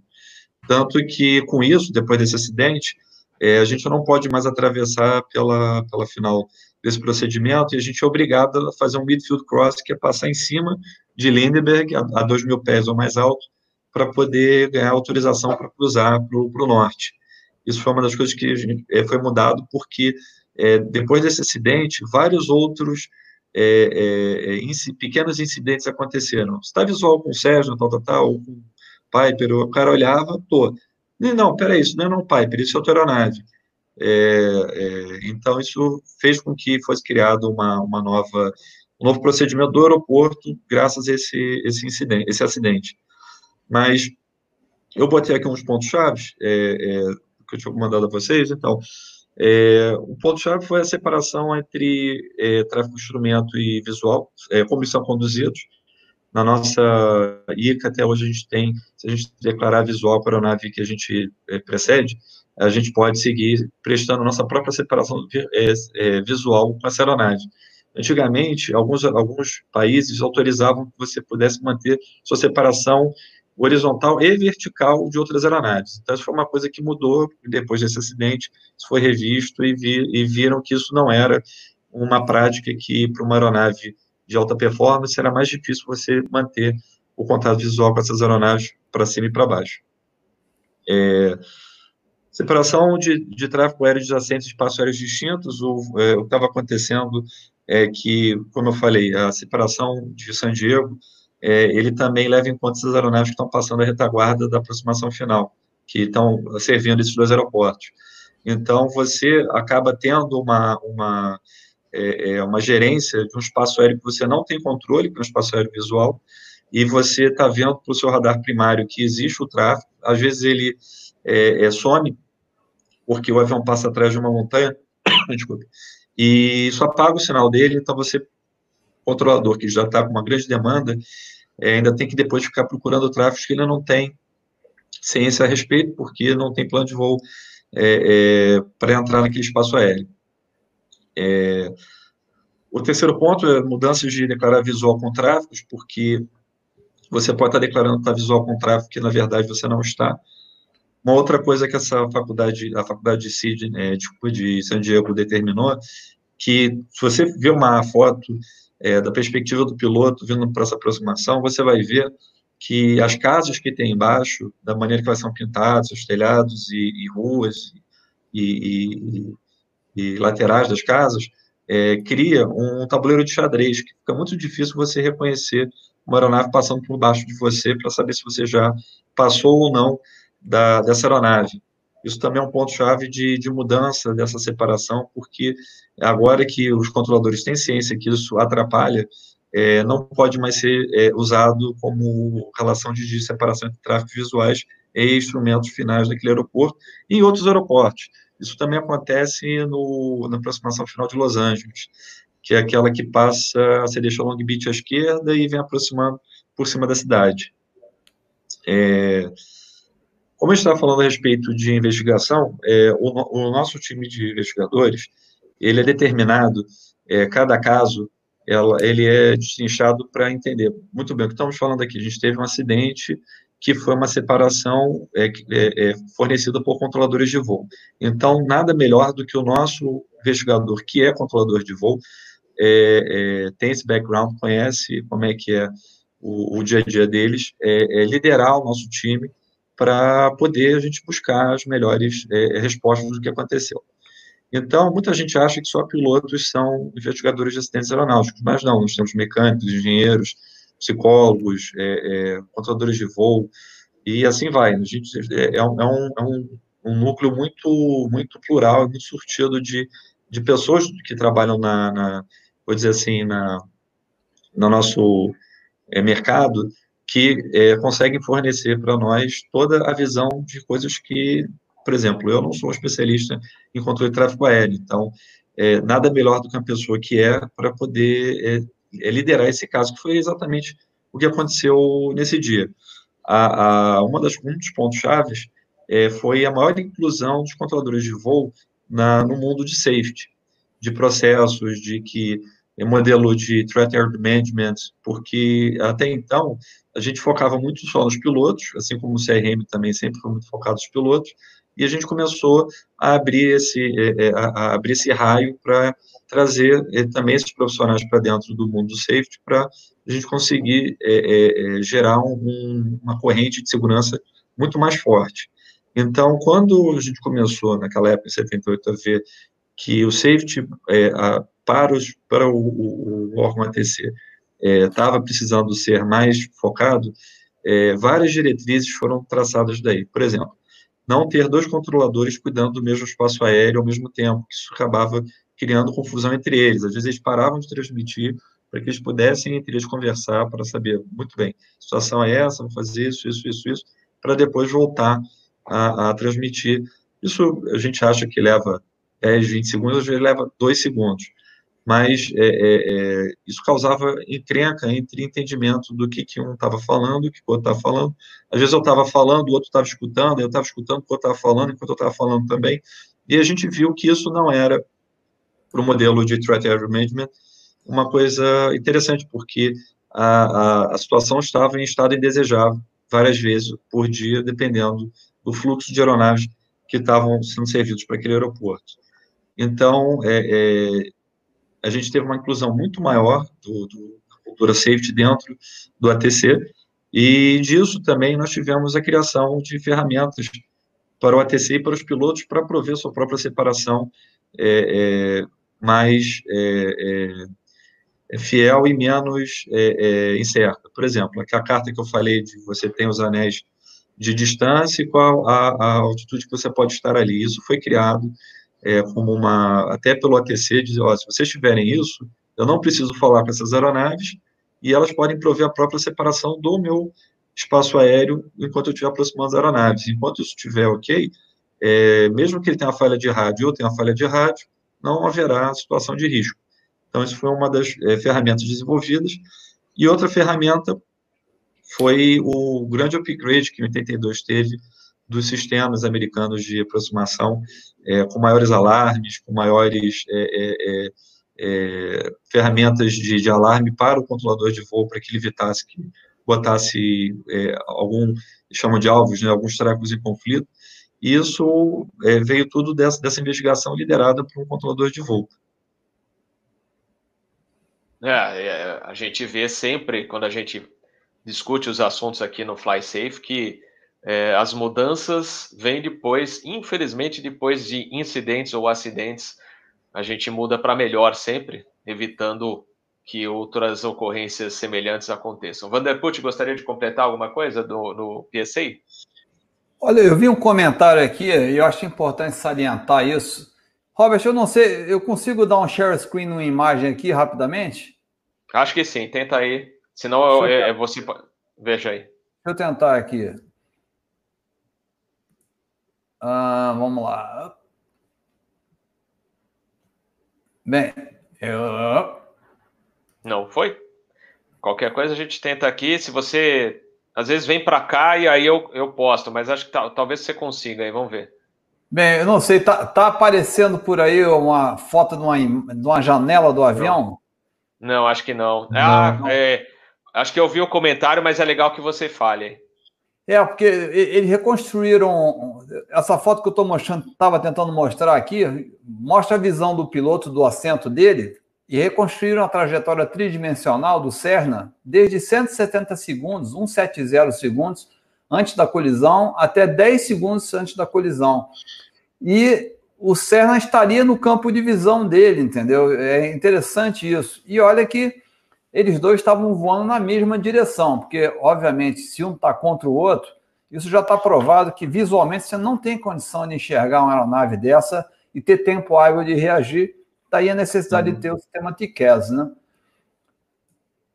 Tanto que, com isso, depois desse acidente, é, a gente não pode mais atravessar pela, pela final desse procedimento e a gente é obrigado a fazer um midfield cross, que é passar em cima de Lindenberg, a, a 2 mil pés ou mais alto, para poder ganhar autorização para cruzar para o norte. Isso foi uma das coisas que gente, é, foi mudado, porque é, depois desse acidente, vários outros é, é, é pequenos incidentes aconteceram. Está visual com o Sérgio, tal, tal, tal, ou com Piper, o cara olhava, pô, não, peraí, isso não é não Piper, isso é outra aeronave. É, é, então, isso fez com que fosse criado uma, uma nova, um novo procedimento do aeroporto, graças a esse, esse, incidente, esse acidente. Mas eu botei aqui uns pontos-chave é, é, que eu tinha mandado a vocês, então. É, o ponto-chave foi a separação entre é, tráfego de instrumento e visual, é, como são conduzidos. Na nossa ICA, até hoje, a gente tem, se a gente declarar visual para a nave que a gente é, precede, a gente pode seguir prestando nossa própria separação é, visual com essa aeronave. Antigamente, alguns, alguns países autorizavam que você pudesse manter sua separação horizontal e vertical de outras aeronaves. Então, isso foi uma coisa que mudou depois desse acidente, isso foi revisto e, vi, e viram que isso não era uma prática que, para uma aeronave de alta performance, era mais difícil você manter o contato visual com essas aeronaves para cima e para baixo. É, separação de, de tráfego aéreo adjacente de espaços aéreos distintos, o, é, o que estava acontecendo é que, como eu falei, a separação de San Diego é, ele também leva em conta essas aeronaves que estão passando a retaguarda da aproximação final, que estão servindo esses dois aeroportos. Então, você acaba tendo uma, uma, é, é, uma gerência de um espaço aéreo que você não tem controle, que é um espaço aéreo visual, e você está vendo para o seu radar primário que existe o tráfego, às vezes ele é, é, some, porque o avião passa atrás de uma montanha, (coughs) desculpa, e isso apaga o sinal dele, então você, controlador que já está com uma grande demanda, é, ainda tem que depois ficar procurando tráfegos que ele não tem ciência a respeito, porque não tem plano de voo é, é, para entrar naquele espaço aéreo. É, o terceiro ponto é mudanças de declarar visual com tráfegos, porque você pode estar declarando que está visual com tráfego, que na verdade você não está. Uma outra coisa que essa faculdade, a faculdade de Sydney, é, de, de San Diego determinou, que se você vê uma foto é, da perspectiva do piloto vindo para essa aproximação, você vai ver que as casas que tem embaixo, da maneira que elas são pintadas, os telhados e, e ruas e, e, e, laterais das casas, é, cria um tabuleiro de xadrez, que fica muito difícil você reconhecer uma aeronave passando por baixo de você para saber se você já passou ou não da, dessa aeronave. Isso também é um ponto-chave de, de mudança dessa separação, porque agora que os controladores têm ciência que isso atrapalha, é, não pode mais ser é, usado como relação de, de separação entre tráfegos visuais e instrumentos finais daquele aeroporto e em outros aeroportos. Isso também acontece no, na aproximação final de Los Angeles, que é aquela que passa, você deixa Long Beach à esquerda e vem aproximando por cima da cidade. É, como gente estava falando a respeito de investigação, é, o, o, nosso time de investigadores, ele é determinado, é, cada caso, ela, ele é destrinchado para entender muito bem o que estamos falando aqui. A gente teve um acidente que foi uma separação é, é, é, fornecida por controladores de voo. Então, nada melhor do que o nosso investigador, que é controlador de voo, é, é, tem esse background, conhece como é que é o, o dia a dia deles, é, liderar o nosso time para poder a gente buscar as melhores respostas do que aconteceu. Então, muita gente acha que só pilotos são investigadores de acidentes aeronáuticos, mas não, nós temos mecânicos, engenheiros, psicólogos, é, é, controladores de voo, e assim vai. A gente, é, é, um, é um, é um, núcleo muito, muito plural, muito surtido de, de pessoas que trabalham na, na vou dizer assim, na, no nosso é, mercado, que é, conseguem fornecer para nós toda a visão de coisas que, por exemplo, eu não sou um especialista em controle de tráfego aéreo, então, é, nada melhor do que uma pessoa que é para poder é, liderar esse caso, que foi exatamente o que aconteceu nesse dia. A, a uma das, um dos pontos chaves é, foi a maior inclusão dos controladores de voo na, no mundo de safety, de processos, de que modelo de threat management, porque até então a gente focava muito só nos pilotos, assim como o CRM também sempre foi muito focado nos pilotos, e a gente começou a abrir esse, é, é, a abrir esse raio para trazer é, também esses profissionais para dentro do mundo do safety, para a gente conseguir é, é, gerar um, uma corrente de segurança muito mais forte. Então, quando a gente começou, naquela época, em 78, a ver que o safety, é, a, para, os, para o, o, o órgão ATC, estava precisando ser mais focado, várias diretrizes foram traçadas daí. Por exemplo, não ter dois controladores cuidando do mesmo espaço aéreo ao mesmo tempo, que isso acabava criando confusão entre eles. Às vezes eles paravam de transmitir para que eles pudessem entre eles conversar para saber, muito bem, a situação é essa, vou fazer isso, isso, isso, isso, para depois voltar a, a transmitir. Isso a gente acha que leva 10, 20 segundos, às vezes leva 2 segundos mas é, é, é, isso causava encrenca entre entendimento do que, que um estava falando, o que o outro estava falando. Às vezes eu estava falando, o outro estava escutando, eu estava escutando o que outro estava falando, enquanto eu estava falando também, e a gente viu que isso não era para o modelo de Threat Area Management uma coisa interessante, porque a, a, a situação estava em estado indesejável várias vezes por dia, dependendo do fluxo de aeronaves que estavam sendo servidos para aquele aeroporto. Então, é, é, a gente teve uma inclusão muito maior do, do cultura safety dentro do ATC, e disso também nós tivemos a criação de ferramentas para o ATC e para os pilotos para prover sua própria separação é, é mais é, é, é, fiel e menos incerta. Por exemplo, a carta que eu falei de você tem os anéis de distância e qual a, a altitude que você pode estar ali. Isso foi criado é, como uma, até pelo ATC, dizer, ó, se vocês tiverem isso, eu não preciso falar com essas aeronaves e elas podem prover a própria separação do meu espaço aéreo enquanto eu estiver aproximando as aeronaves. Enquanto isso estiver ok, é, mesmo que ele tenha uma falha de rádio ou tenha uma falha de rádio, não haverá situação de risco. Então, isso foi uma das é, ferramentas desenvolvidas. E outra ferramenta foi o grande upgrade que em 82 teve dos sistemas americanos de aproximação é, com maiores alarmes, com maiores é, é, ferramentas de, de, alarme para o controlador de voo, para que ele evitasse que botasse algum, chamam de alvos, né, alguns trecos em conflito. Isso veio tudo dessa, dessa investigação liderada por um controlador de voo. É, a gente vê sempre, quando a gente discute os assuntos aqui no Fly Safe, que é, as mudanças vêm depois, infelizmente, depois de incidentes ou acidentes, a gente muda para melhor sempre, evitando que outras ocorrências semelhantes aconteçam. Vanderput, gostaria de completar alguma coisa do, do PSA? Olha, eu vi um comentário aqui e eu acho importante salientar isso. Robert, eu não sei, eu consigo dar um share screen numa imagem aqui rapidamente? Acho que sim, tenta aí. Senão eu, é, é, você. Veja aí. Deixa eu tentar aqui. Ah, vamos lá. Bem, eu. Não foi? Qualquer coisa a gente tenta aqui. Se você. Às vezes vem para cá e aí eu, eu posto, mas acho que tá, talvez você consiga aí, vamos ver. Bem, eu não sei, tá, tá aparecendo por aí uma foto de uma, de uma janela do avião? Não, não acho que não. não. Ah, é, acho que eu vi o comentário, mas é legal que você fale. É, porque eles reconstruíram. Essa foto que eu estou mostrando, estava tentando mostrar aqui, mostra a visão do piloto do assento dele e reconstruíram a trajetória tridimensional do Cerna desde 170 segundos, 170 segundos antes da colisão, até 10 segundos antes da colisão. E o Cerna estaria no campo de visão dele, entendeu? É interessante isso. E olha que eles dois estavam voando na mesma direção, porque, obviamente, se um está contra o outro, isso já está provado que visualmente você não tem condição de enxergar uma aeronave dessa e ter tempo hábil de reagir. Daí a necessidade uhum. de ter o sistema TCAS, né?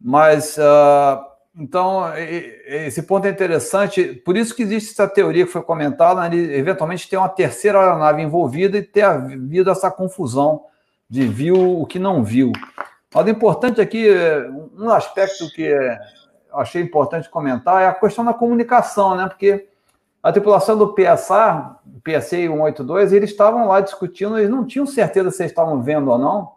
Mas, uh, então, esse ponto é interessante. Por isso que existe essa teoria que foi comentada, né, de eventualmente ter uma terceira aeronave envolvida e ter havido essa confusão de viu o que não viu. Mas o importante aqui, um aspecto que achei importante comentar é a questão da comunicação, né? Porque a tripulação do PSA, PSA 182, eles estavam lá discutindo, eles não tinham certeza se estavam vendo ou não,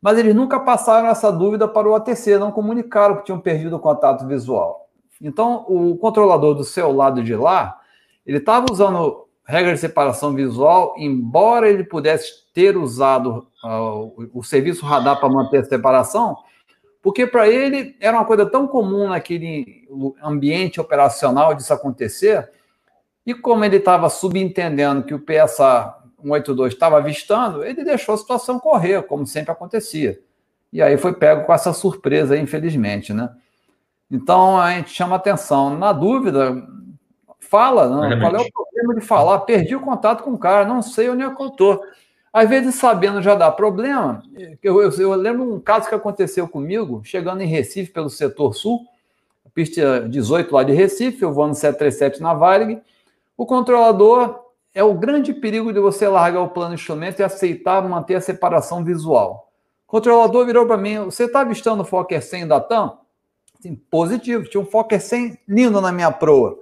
mas eles nunca passaram essa dúvida para o ATC, não comunicaram que tinham perdido o contato visual. Então, o controlador do seu lado de lá, ele estava usando regra de separação visual, embora ele pudesse ter usado uh, o, serviço radar para manter a separação, porque para ele era uma coisa tão comum naquele ambiente operacional disso acontecer, e como ele estava subentendendo que o PSA 182 estava avistando, ele deixou a situação correr, como sempre acontecia. E aí foi pego com essa surpresa, infelizmente, né? Então a gente chama atenção. Na dúvida, fala, não, qual é o problema de falar? Perdi o contato com o cara, não sei onde é que eu estou. Às vezes, sabendo já dá problema. Eu, eu, eu, lembro um caso que aconteceu comigo, chegando em Recife pelo setor sul, pista 18 lá de Recife, eu vou no 737 na Varig. O controlador é o grande perigo de você largar o plano instrumento e aceitar manter a separação visual. O controlador virou para mim: Você está avistando o Fokker 100 da TAM? Sim, positivo, tinha um Fokker 100 lindo na minha proa.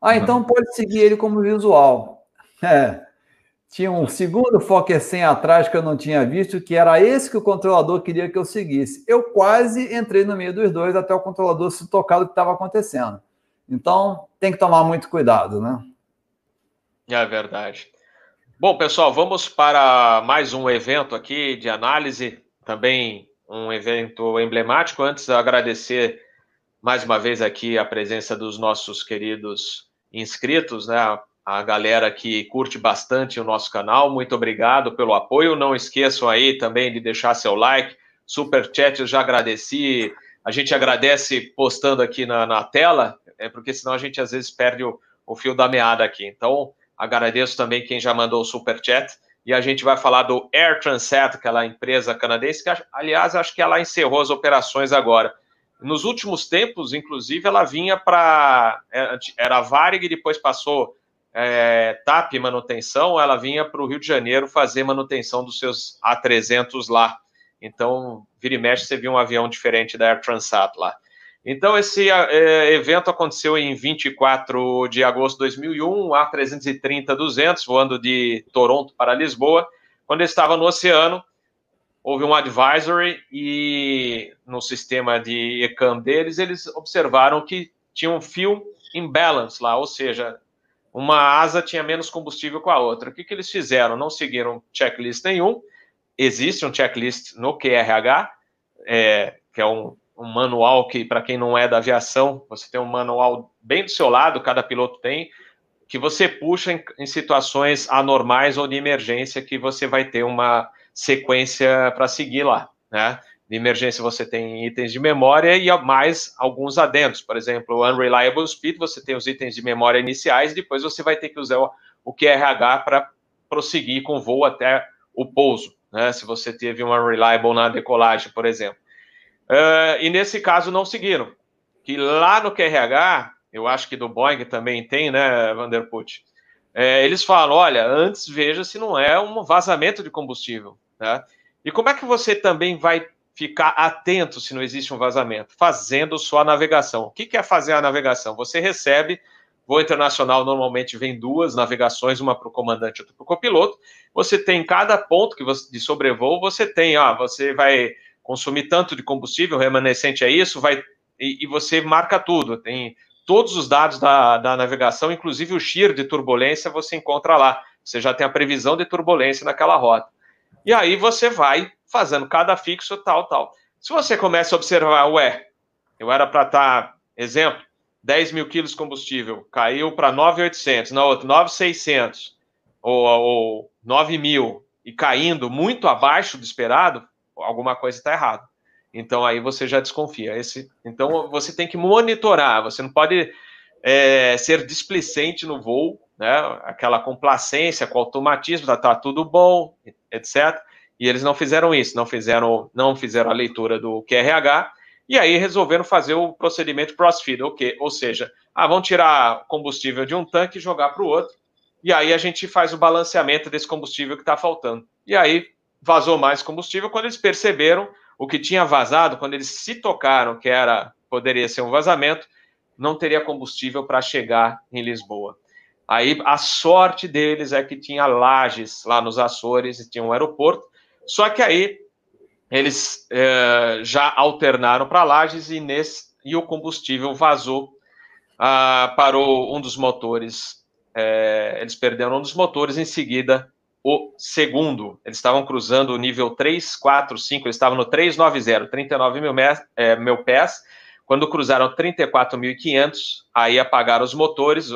Ah, então pode seguir ele como visual. É. tinha um segundo Fokker 100 atrás que eu não tinha visto, que era esse que o controlador queria que eu seguisse. Eu quase entrei no meio dos dois até o controlador se tocar do que estava acontecendo. Então, tem que tomar muito cuidado, né? É verdade. Bom, pessoal, vamos para mais um evento aqui de análise, também um evento emblemático. Antes, agradecer mais uma vez aqui a presença dos nossos queridos inscritos, né? A galera que curte bastante o nosso canal, muito obrigado pelo apoio. Não esqueçam aí também de deixar seu like, super chat, eu já agradeci. A gente agradece postando aqui na, na tela, é porque senão a gente às vezes perde o, o fio da meada aqui. Então, Agradeço também quem já mandou o super chat. E a gente vai falar do Air Transat, aquela empresa canadense, que, aliás, acho que ela encerrou as operações agora. Nos últimos tempos, inclusive, ela vinha para. É, era Varig, depois passou é, TAP manutenção, ela vinha para o Rio de Janeiro fazer manutenção dos seus A300 lá. Então, vira e mexe, você viu um avião diferente da Air Transat lá. Então, esse é, evento aconteceu em 24 de agosto de 2001, a 330-200, voando de Toronto para Lisboa. Quando estava no oceano, houve um advisory e no sistema de ECAM deles, eles observaram que tinha um fuel imbalance lá, ou seja, uma asa tinha menos combustível com a outra. O que, que eles fizeram? Não seguiram checklist nenhum. Existe um checklist no QRH, é, que é um um manual que, para quem não é da aviação, você tem um manual bem do seu lado, cada piloto tem, que você puxa em, em situações anormais ou de emergência, que você vai ter uma sequência para seguir lá, né? De emergência você tem itens de memória e mais alguns adendos. Por exemplo, o Unreliable Speed, você tem os itens de memória iniciais, depois você vai ter que usar o, QRH para prosseguir com o voo até o pouso, né? Se você teve um Unreliable na decolagem, por exemplo. Uh, e nesse caso não seguiram. Que lá no QRH, eu acho que do Boeing também tem, né, Vanderput? É, eles falam: olha, antes veja se não é um vazamento de combustível. Né? E como é que você também vai ficar atento se não existe um vazamento? Fazendo sua navegação. O que, é fazer a navegação? Você recebe. Voo internacional normalmente vem duas navegações, uma para o comandante e outra para o copiloto. Você tem cada ponto que você, de sobrevoo, você tem, ó, você vai consumir tanto de combustível, remanescente é isso, vai e, e, você marca tudo, tem todos os dados da, da navegação, inclusive o shear de turbulência você encontra lá, você já tem a previsão de turbulência naquela rota. E aí você vai fazendo cada fixo, tal, tal. Se você começa a observar, ué, eu era para estar, tá, exemplo, 10 mil quilos de combustível, caiu para 9,800, na outra 9,600, ou, ou 9 mil, e caindo muito abaixo do esperado, alguma coisa está errada. Então aí você já desconfia. Esse, então você tem que monitorar, você não pode é, ser displicente no voo, né? Aquela complacência com automatismo, tá, tá, tudo bom, etc. E eles não fizeram isso, não fizeram, não fizeram a leitura do QRH e aí resolveram fazer o procedimento crossfeed, okay? ou seja, ah, vão tirar combustível de um tanque e jogar para o outro, e aí a gente faz o balanceamento desse combustível que está faltando. E aí vazou mais combustível quando eles perceberam o que tinha vazado, quando eles se tocaram que era poderia ser um vazamento, não teria combustível para chegar em Lisboa. Aí a sorte deles é que tinha lajes lá nos Açores tinha um aeroporto. Só que aí eles é, já alternaram para lajes e, nesse, e o combustível vazou, ah, parou um dos motores. É, eles perderam um dos motores, em seguida o segundo. Eles estavam cruzando o nível 3, 4, 5, eles estavam no 390, 39 mil, é, mil pés. Quando cruzaram 34.500, aí apagaram os motores,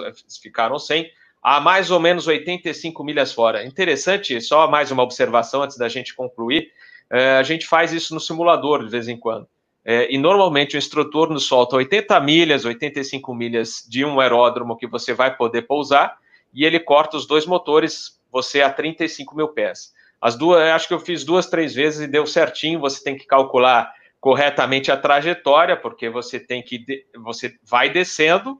ficaram sem, a mais ou menos 85 milhas fora. Interessante, só mais uma observação antes da gente concluir. É, a gente faz isso no simulador de vez em quando. É, e normalmente o instrutor nos solta 80 milhas, 85 milhas de um aeródromo que você vai poder pousar, e ele corta os dois motores você a 35 mil pés. As duas, acho que eu fiz duas, três vezes e deu certinho. Você tem que calcular corretamente a trajetória, porque você tem que você vai descendo.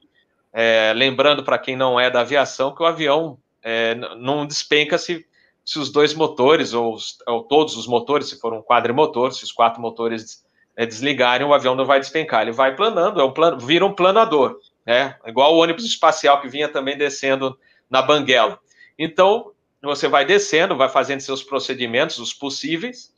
É, lembrando para quem não é da aviação que o avião é, não despenca se, se os dois motores ou, ou, todos os motores, se for um quadrimotor, se os quatro motores é, desligarem, o avião não vai despencar. Ele vai planando, é um vira um planador, né? Igual o ônibus espacial que vinha também descendo na banguela. Então, você vai descendo, vai fazendo seus procedimentos, os possíveis,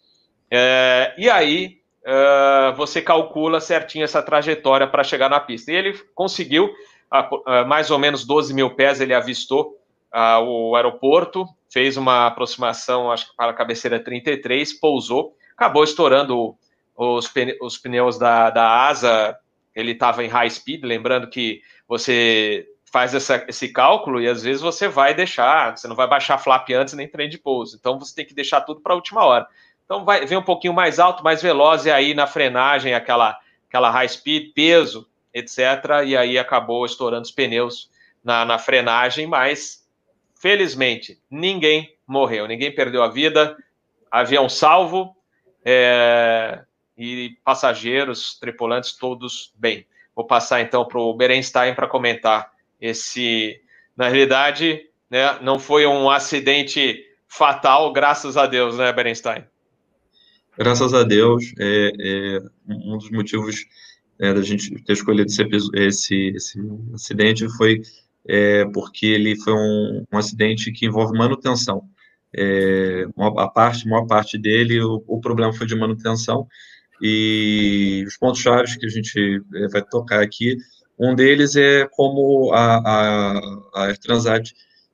é, e aí é, você calcula certinho essa trajetória para chegar na pista. E ele conseguiu, a, a, mais ou menos 12 mil pés, ele avistou a, o aeroporto, fez uma aproximação, acho que para a cabeceira 33, pousou, acabou estourando os, os pneus da, da asa, ele estava em high speed, lembrando que você faz essa, esse cálculo e às vezes você vai deixar, você não vai baixar flap antes nem trem de pouso, então você tem que deixar tudo para a última hora. Então vai vem um pouquinho mais alto, mais veloz, e aí na frenagem, aquela, aquela high speed, peso, etc. E aí acabou estourando os pneus na, na frenagem, mas felizmente ninguém morreu, ninguém perdeu a vida, avião salvo é, e passageiros, tripulantes, todos bem. Vou passar então para o Berenstein para comentar esse, na realidade, né, não foi um acidente fatal, graças a Deus, né, Berenstein? Graças a Deus, é, é um dos motivos é, da gente ter escolhido esse, esse, esse acidente foi é, porque ele foi um, um, acidente que envolve manutenção. É, a parte, maior parte dele, o, o, problema foi de manutenção, e os pontos chaves que a gente é, vai tocar aqui um deles é como a, a, a Transat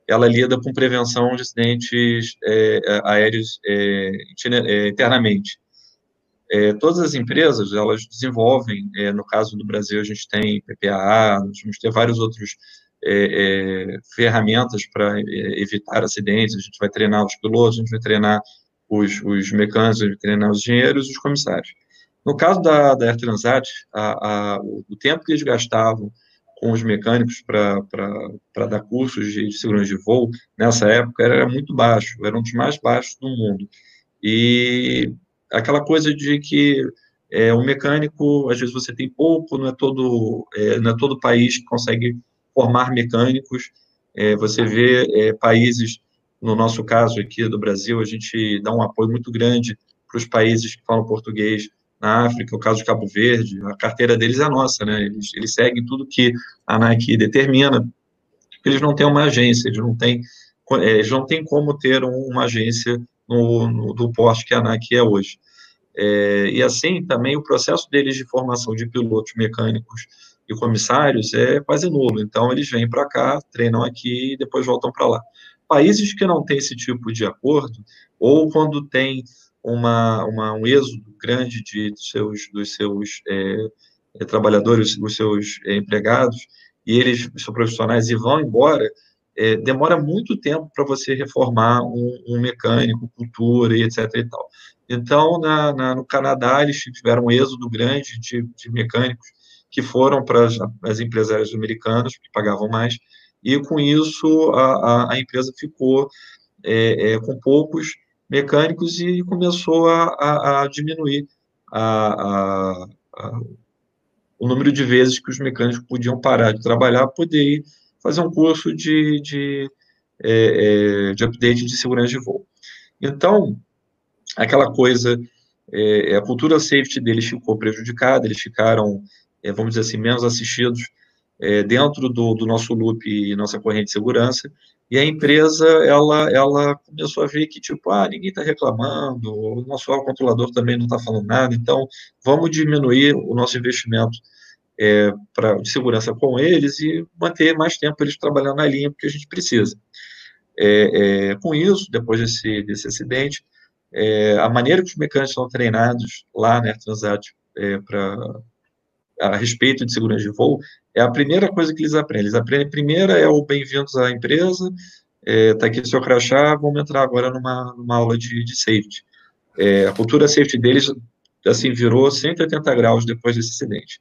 ela lida com prevenção de acidentes é, é aéreos é, é, internamente. É, todas as empresas, elas desenvolvem, é, no caso do Brasil, a gente tem PPAA, nós vamos ter vários outros ferramentas para evitar acidentes, a gente vai treinar os pilotos, a gente vai treinar os, os mecânicos, a gente vai treinar os engenheiros os comissários. No caso da, da Air Transat, a, a, o tempo que eles gastavam com os mecânicos para dar cursos de, de, segurança de voo, nessa época, era muito baixo, era um dos mais baixos do mundo. E aquela coisa de que é, um mecânico, às vezes você tem pouco, não é todo, é, não é todo país que consegue formar mecânicos, é, você vê é, países, no nosso caso aqui do Brasil, a gente dá um apoio muito grande para os países que falam português, na África, o caso de Cabo Verde, a carteira deles é nossa, né? Eles, eles seguem tudo que a Nike determina. Eles não têm uma agência, eles não têm, é, eles não têm como ter uma agência no, no, do porte que a Nike é hoje. É, e assim, também o processo deles de formação de pilotos mecânicos e comissários é quase nulo. Então, eles vêm para cá, treinam aqui e depois voltam para lá. Países que não têm esse tipo de acordo, ou quando tem uma, uma, um êxodo grande de, dos seus, dos seus é, é, trabalhadores, os seus é, empregados, e eles são profissionais e vão embora, é, demora muito tempo para você reformar um, um, mecânico, cultura e etc. E tal. Então, na, na, no Canadá, eles tiveram um êxodo grande de, de mecânicos que foram para as, as empresárias americanas, que pagavam mais, e com isso a, a, a empresa ficou é, é, com poucos mecânicos e começou a, a, a diminuir a, o número de vezes que os mecânicos podiam parar de trabalhar, poder ir fazer um curso de, de, é, é, de update de segurança de voo. Então, aquela coisa, é, a cultura safety deles ficou prejudicada, eles ficaram, é, vamos dizer assim, menos assistidos é, dentro do, do, nosso loop e nossa corrente de segurança, e a empresa, ela, ela começou a ver que, tipo, ah, ninguém está reclamando, o nosso controlador também não está falando nada, então vamos diminuir o nosso investimento é, pra, de segurança com eles e manter mais tempo eles trabalhando na linha, porque a gente precisa. É, é, com isso, depois desse, desse acidente, é, a maneira que os mecânicos são treinados lá na né, Transat é, para a respeito de segurança de voo é a primeira coisa que eles aprendem. Eles aprendem, primeira é o bem-vindos à empresa, está é, aqui o seu crachá, vamos entrar agora numa, numa aula de, de safety. A cultura safety deles, assim, virou 180 graus depois desse acidente.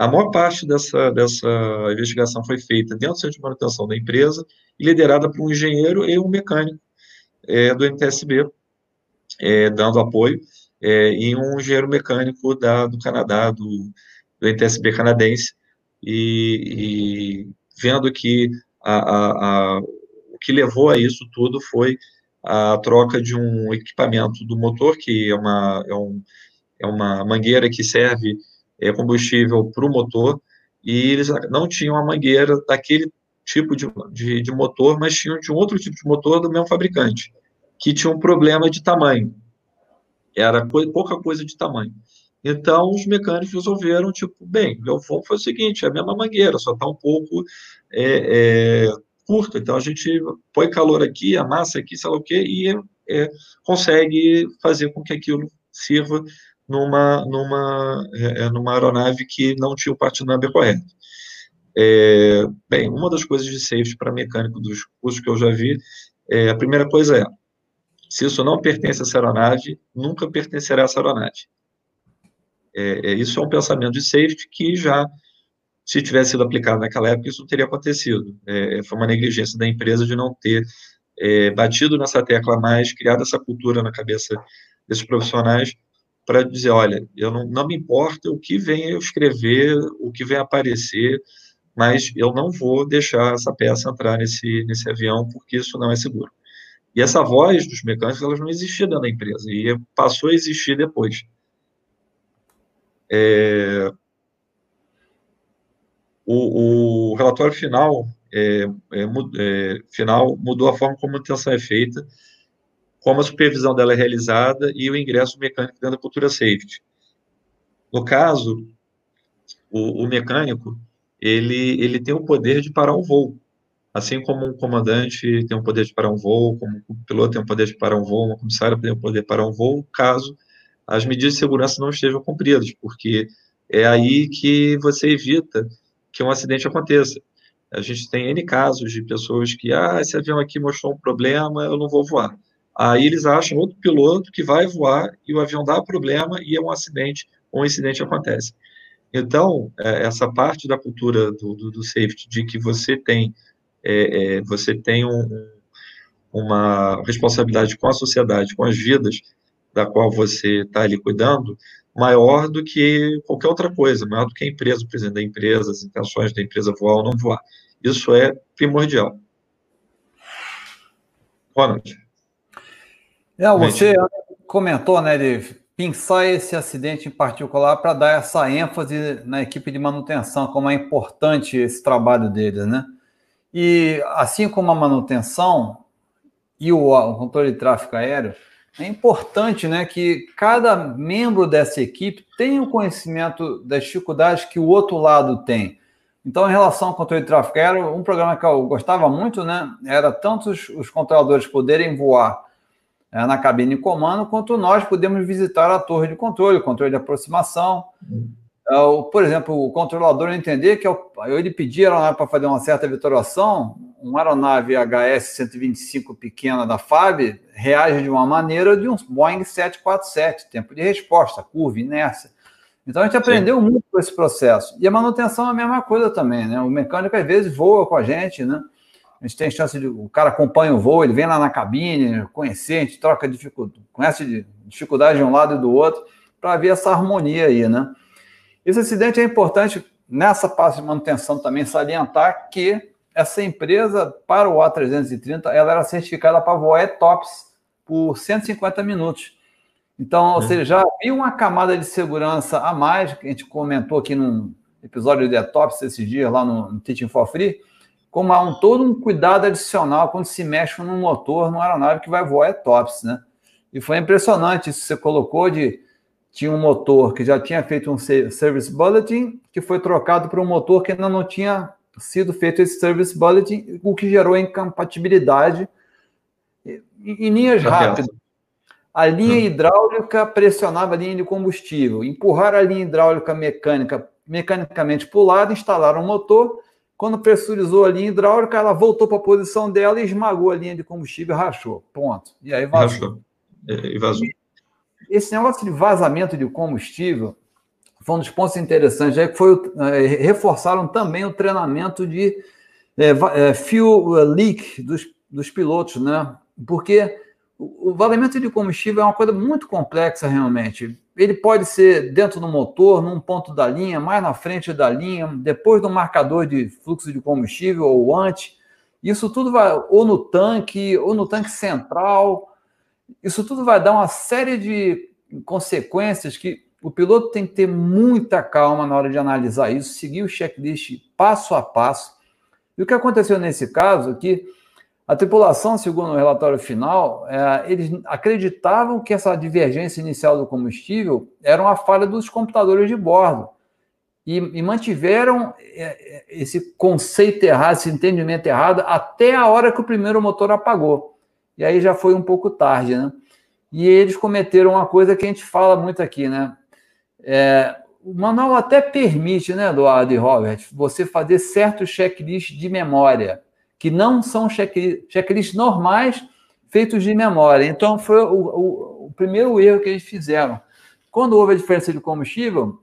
A maior parte dessa, dessa investigação foi feita dentro do centro de manutenção da empresa e liderada por um engenheiro e um mecânico é, do NTSB, é, dando apoio, é, e um engenheiro mecânico da, do Canadá, do, do NTSB canadense, e, e vendo que a, a, a, o que levou a isso tudo foi a troca de um equipamento do motor, que é uma, é um, é uma mangueira que serve é, combustível para o motor, e eles não tinham a mangueira daquele tipo de, de, de motor, mas tinham de um outro tipo de motor do mesmo fabricante, que tinha um problema de tamanho. Era pouca coisa de tamanho. Então, os mecânicos resolveram, tipo, bem, eu vou fazer o seguinte, é a mesma mangueira, só está um pouco é, é, curta, então a gente põe calor aqui, amassa aqui, sei lá o quê, e é, consegue fazer com que aquilo sirva numa, numa, é, é, numa aeronave que não tinha o part correto. É, bem, uma das coisas de safety para mecânico dos cursos que eu já vi, é, a primeira coisa é, se isso não pertence a essa aeronave, nunca pertencerá a essa aeronave. É, é, isso é um pensamento de safety que já, se tivesse sido aplicado naquela época, isso não teria acontecido. É, foi uma negligência da empresa de não ter é, batido nessa tecla mais, criado essa cultura na cabeça desses profissionais para dizer, olha, eu não, não me importa o que venha eu escrever, o que venha aparecer, mas eu não vou deixar essa peça entrar nesse, nesse avião porque isso não é seguro. E essa voz dos mecânicos, elas não existia dentro da empresa, e passou a existir depois. É, o, o, relatório final, é, é, é, final mudou a forma como a manutenção é feita, como a supervisão dela é realizada e o ingresso mecânico dentro da cultura safety. No caso, o, o mecânico, ele, ele tem o poder de parar um voo. Assim como um comandante tem o poder de parar um voo, como um piloto tem o poder de parar um voo, uma comissária tem o poder de parar um voo, caso as medidas de segurança não estejam cumpridas, porque é aí que você evita que um acidente aconteça. A gente tem N casos de pessoas que, ah, esse avião aqui mostrou um problema, eu não vou voar. Aí eles acham outro piloto que vai voar e o avião dá problema e é um acidente, um incidente acontece. Então, é, essa parte da cultura do, do, do, safety, de que você tem, é, é, você tem um, uma responsabilidade com a sociedade, com as vidas da qual você está ali cuidando, maior do que qualquer outra coisa, maior do que a empresa, o presidente da empresa, as intenções da empresa voar ou não voar. Isso é primordial. Ronald. É, você comentou, né, de pensar esse acidente em particular para dar essa ênfase na equipe de manutenção, como é importante esse trabalho deles, né? E assim como a manutenção e o, o controle de tráfego aéreo, é importante né, que cada membro dessa equipe tenha o um conhecimento das dificuldades que o outro lado tem. Então, em relação ao controle de tráfego aéreo, um programa que eu gostava muito né, era tanto os, os controladores poderem voar na cabine de comando, quanto nós podemos visitar a torre de controle, o controle de aproximação. Uhum. por exemplo, o controlador entender que eu, ele pedia para fazer uma certa vitoriação, uma aeronave HS-125 pequena da FAB reage de uma maneira de um Boeing 747, tempo de resposta, curva, inércia. Então a gente aprendeu Sim. muito com esse processo. E a manutenção é a mesma coisa também, né? O mecânico às vezes voa com a gente, né? A gente tem chance de. O cara acompanha o voo, ele vem lá na cabine, conhecer, a gente troca dificuldade, conhece dificuldade de um lado e do outro, para ver essa harmonia aí, né? Esse acidente é importante nessa parte de manutenção também salientar que essa empresa, para o A330, ela era certificada para voar ETOPS por 150 minutos. Então, ou seja, já havia uma camada de segurança a mais, que a gente comentou aqui num episódio de ETOPS esses dias, lá no, no Teaching for Free, como há um, todo um cuidado adicional quando se mexe num motor, numa aeronave que vai voar ETOPS, né? E foi impressionante isso que você colocou de tinha um motor que já tinha feito um service bulletin, que foi trocado por um motor que ainda não tinha sido feito esse service bulletin, o que gerou incompatibilidade em linhas rápidas. A linha hum. hidráulica pressionava a linha de combustível, empurraram a linha hidráulica mecânica mecanicamente para o lado, instalaram o motor. Quando pressurizou a linha hidráulica, ela voltou para a posição dela e esmagou a linha de combustível e rachou. Ponto. E aí vazou. Rachou. E vazou. Esse negócio de vazamento de combustível foi um dos pontos interessantes, é que foi, é, reforçaram também o treinamento de é, é, fuel leak dos, dos pilotos, né? Porque o vazamento de combustível é uma coisa muito complexa realmente. Ele pode ser dentro do motor, num ponto da linha, mais na frente da linha, depois do marcador de fluxo de combustível ou antes. Isso tudo vai ou no tanque, ou no tanque central. Isso tudo vai dar uma série de consequências que o piloto tem que ter muita calma na hora de analisar isso, seguir o checklist passo a passo, E o que aconteceu nesse caso é que a tripulação, segundo o relatório final, é, eles acreditavam que essa divergência inicial do combustível era uma falha dos computadores de bordo. E, e mantiveram é, é, esse conceito errado, esse entendimento errado, até a hora que o primeiro motor apagou. E aí já foi um pouco tarde, né? E eles cometeram uma coisa que a gente fala muito aqui, né? É, o manual até permite, né, Eduardo e Robert, você fazer certos checklists de memória que não são checklists normais feitos de memória. Então, foi o, o, o, primeiro erro que eles fizeram. Quando houve a diferença de combustível,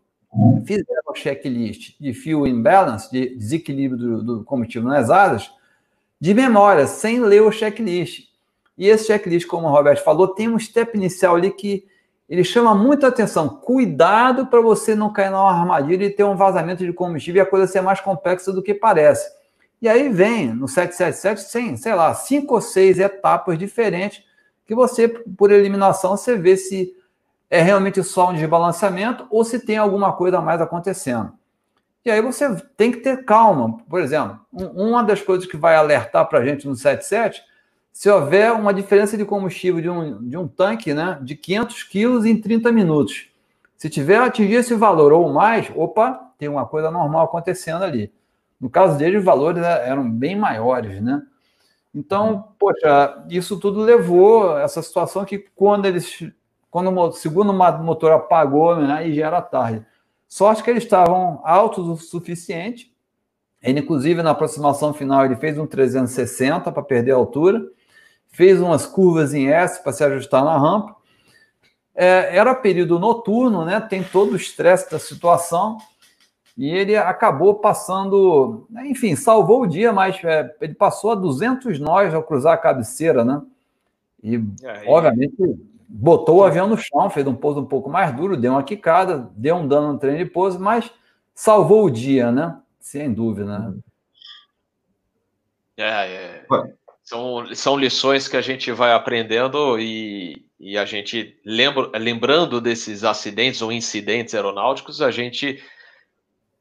fizeram o checklist de fuel imbalance, de desequilíbrio do, do combustível nas asas, de memória, sem ler o checklist. E esse checklist, como o Roberto falou, tem um step inicial ali que ele chama muita atenção. Cuidado para você não cair numa armadilha e ter um vazamento de combustível e a coisa ser mais complexa do que parece. E aí vem no 777, sem, sei lá, cinco ou seis etapas diferentes que você, por eliminação, você vê se é realmente só um desbalanceamento ou se tem alguma coisa a mais acontecendo. E aí você tem que ter calma. Por exemplo, uma das coisas que vai alertar para a gente no 77, se houver uma diferença de combustível de um, de um tanque né, de 500 quilos em 30 minutos. Se tiver atingir esse valor ou mais, opa, tem uma coisa normal acontecendo ali. No caso dele, os valores eram bem maiores, né? Então, uhum. poxa, isso tudo levou a essa situação que quando eles, quando o segundo motor apagou, né, e já era tarde. Sorte que eles estavam altos o suficiente. Ele, inclusive, na aproximação final, ele fez um 360 para perder a altura, fez umas curvas em S para se ajustar na rampa. É, era período noturno, né? Tem todo o estresse da situação e ele acabou passando, enfim, salvou o dia, mas é, ele passou a 200 nós ao cruzar a cabeceira, né? E, é, obviamente, botou o avião no chão, fez um pouso um pouco mais duro, deu uma quicada, deu um dano no treino de pouso, mas salvou o dia, né? Sem dúvida, né? É, é. São, são lições que a gente vai aprendendo e, e a gente lembra, lembrando desses acidentes ou incidentes aeronáuticos, a gente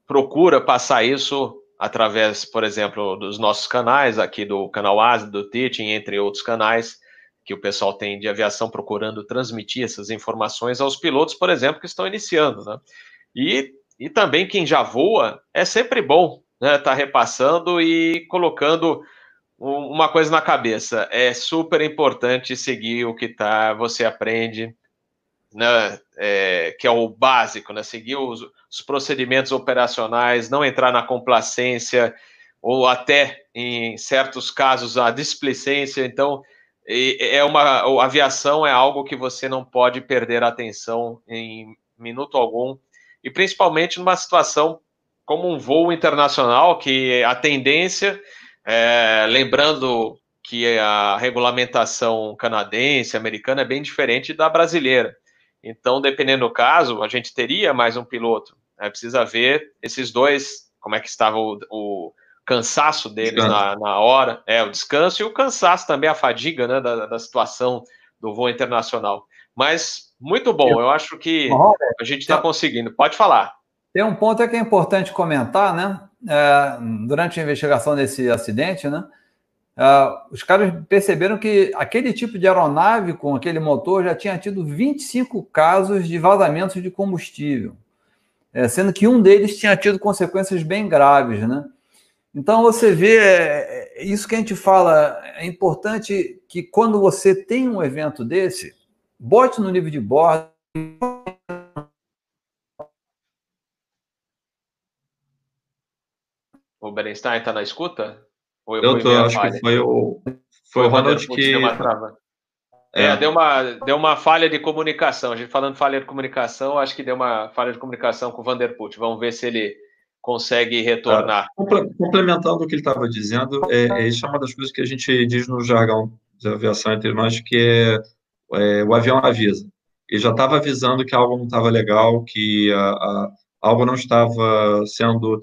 procura passar isso através, por exemplo, dos nossos canais, aqui do canal Asa, do Teaching, entre outros canais que o pessoal tem de aviação procurando transmitir essas informações aos pilotos, por exemplo, que estão iniciando, né? E, e também quem já voa, é sempre bom né, tá repassando e colocando uma coisa na cabeça. É super importante seguir o que tá, você aprende, né, é, que é o básico, né, seguir os, os, procedimentos operacionais, não entrar na complacência ou até, em certos casos, a displicência. Então, é uma a aviação é algo que você não pode perder a atenção em minuto algum e principalmente numa situação como um voo internacional que a tendência, é, lembrando que a regulamentação canadense, americana é bem diferente da brasileira. Então, dependendo do caso, a gente teria mais um piloto. Né? Precisa ver esses dois, como é que estava o, o cansaço deles na, na, hora, é, o descanso e o cansaço também, a fadiga né, da, da situação do voo internacional. Mas muito bom, eu acho que a gente está conseguindo. Pode falar. Tem um ponto que é importante comentar, né? É, durante a investigação desse acidente, né? Uh, os caras perceberam que aquele tipo de aeronave com aquele motor já tinha tido 25 casos de vazamentos de combustível, é, sendo que um deles tinha tido consequências bem graves, né? Então você vê é, é isso que a gente fala, é importante que quando você tem um evento desse, bote no nível de bordo. O Berenstein está na escuta? Eu, eu tô, acho falha? que foi o, foi o Ronald que. É. é, deu, uma, deu uma falha de comunicação. A gente falando falha de comunicação, acho que deu uma falha de comunicação com o Vanderput. Vamos ver se ele consegue retornar. Ah, complementando o que ele estava dizendo, é, é, isso é uma das coisas que a gente diz no jargão de aviação entre nós, que é, é o avião avisa. Ele já estava avisando que algo não estava legal, que a, a, algo não estava sendo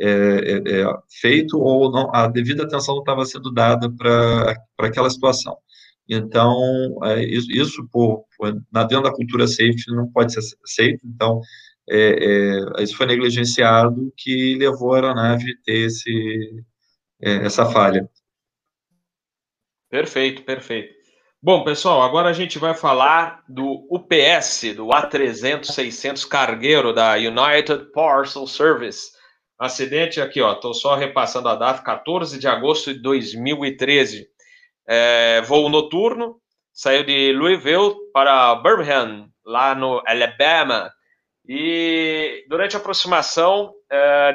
é, é, é, feito ou não, a devida atenção não estava sendo dada para aquela situação. Então, é, isso, isso por, por, dentro da cultura safety não pode ser aceito, então, é, isso foi negligenciado que levou a aeronave a ter esse, essa falha. Perfeito, perfeito. Bom, pessoal, agora a gente vai falar do UPS, do A300-600 cargueiro da United Parcel Service. Acidente aqui, ó, estou só repassando a data, 14 de agosto de 2013. É, voo noturno, saiu de Louisville para Birmingham, lá no Alabama. E durante a aproximação, é,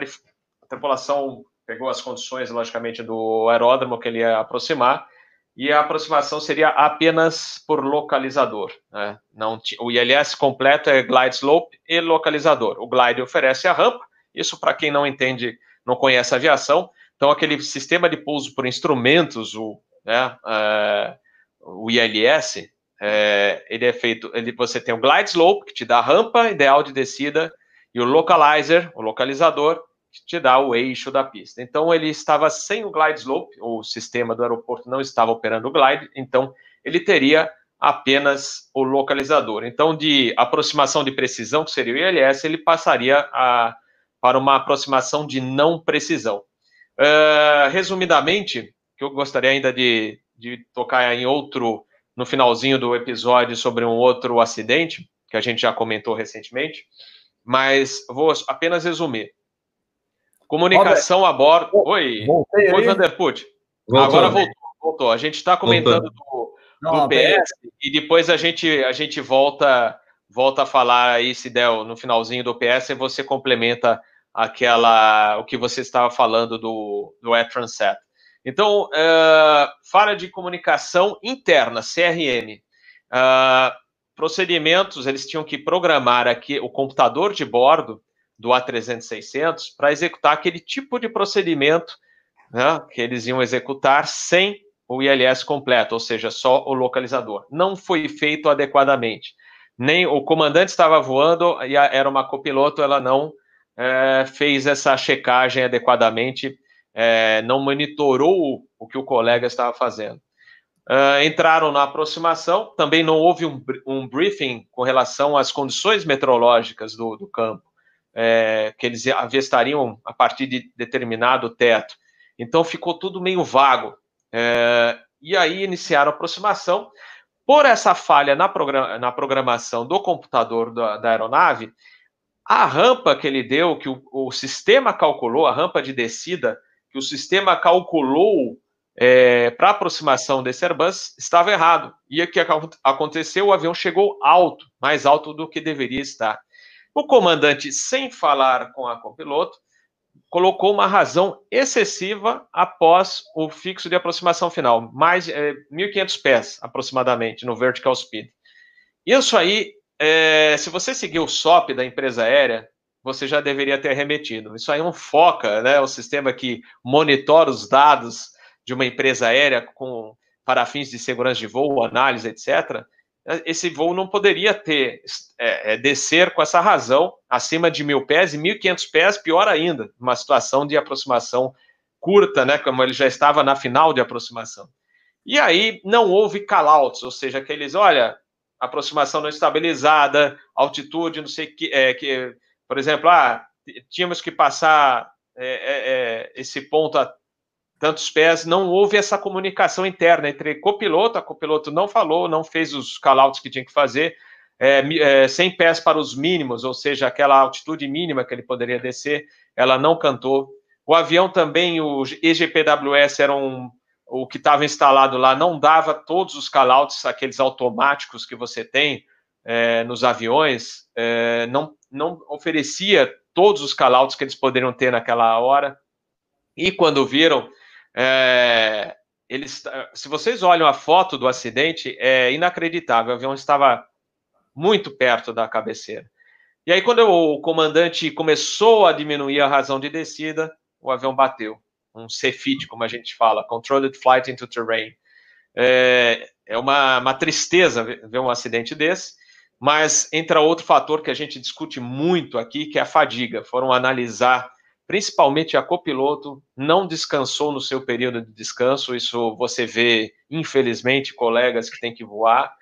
a tripulação pegou as condições, logicamente, do aeródromo que ele ia aproximar e a aproximação seria apenas por localizador. Né? Não, o ILS completo é glide slope e localizador. O glide oferece a rampa, isso para quem não entende, não conhece aviação. Então, aquele sistema de pouso por instrumentos, o, né, uh, o ILS, é, ele é feito, ele, você tem o glide slope, que te dá a rampa ideal de descida, e o localizer, o localizador, que te dá o eixo da pista. Então ele estava sem o glide slope, o sistema do aeroporto não estava operando o glide, então ele teria apenas o localizador. Então, de aproximação de precisão, que seria o ILS, ele passaria a, para uma aproximação de não precisão. Uh, resumidamente, que eu gostaria ainda de, de tocar em outro, no finalzinho do episódio, sobre um outro acidente, que a gente já comentou recentemente, mas vou apenas resumir. Comunicação Robert, a bordo. Oi, oi, Vanderput. Agora voltou, voltou. A gente está comentando do, Não, do PS e depois a gente, a gente volta, volta a falar aí, se der no finalzinho do PS, e você complementa aquela o que você estava falando do, do e-Transet. Então, uh, fala de comunicação interna, CRM. Uh, eh, procedimentos, eles tinham que programar aqui o computador de bordo do A300-600 para executar aquele tipo de procedimento né, que eles iam executar sem o ILS completo, ou seja, só o localizador. Não foi feito adequadamente. Nem o comandante estava voando e era uma copiloto, ela não é, fez essa checagem adequadamente, é, não monitorou o que o colega estava fazendo. Uh, entraram na aproximação, também não houve um, um, briefing com relação às condições meteorológicas do, do campo é, que eles avistariam a partir de determinado teto. Então ficou tudo meio vago. É, e aí iniciaram a aproximação. Por essa falha na, programa, na programação do computador da, da, aeronave, a rampa que ele deu, que o, o, sistema calculou, a rampa de descida, que o sistema calculou é, para aproximação desse Airbus, estava errado. E o que aconteceu? O avião chegou alto, mais alto do que deveria estar. O comandante, sem falar com a copiloto, colocou uma razão excessiva após o fixo de aproximação final, mais é, 1.500 pés aproximadamente no vertical speed. Isso aí, é, se você seguir o SOP da empresa aérea, você já deveria ter remetido. Isso aí é um FOCA, né, o sistema que monitora os dados de uma empresa aérea com para fins de segurança de voo, análise, etc esse voo não poderia ter é, é, descer com essa razão acima de mil pés e 1.500 pés, pior ainda, uma situação de aproximação curta, né, como ele já estava na final de aproximação. E aí não houve callouts, ou seja, aqueles, olha, aproximação não estabilizada, altitude, não sei que, é, que por exemplo, ah, tínhamos que passar é, é, é esse ponto a tantos pés, não houve essa comunicação interna entre copiloto, a copiloto não falou, não fez os callouts que tinha que fazer, é, é, 100 pés para os mínimos, ou seja, aquela altitude mínima que ele poderia descer, ela não cantou. O avião também, o EGPWS era um, o que estava instalado lá, não dava todos os callouts, aqueles automáticos que você tem é, nos aviões, é, não, não oferecia todos os callouts que eles poderiam ter naquela hora. E quando viram, é, eles, se vocês olham a foto do acidente, é inacreditável. O avião estava muito perto da cabeceira. E aí, quando o comandante começou a diminuir a razão de descida, o avião bateu. Um CFIT, como a gente fala, Controlled Flight into Terrain. É, é uma, uma tristeza ver um acidente desse, mas entra outro fator que a gente discute muito aqui, que é a fadiga. Foram analisar principalmente a copiloto, não descansou no seu período de descanso. Isso você vê, infelizmente, colegas que têm que voar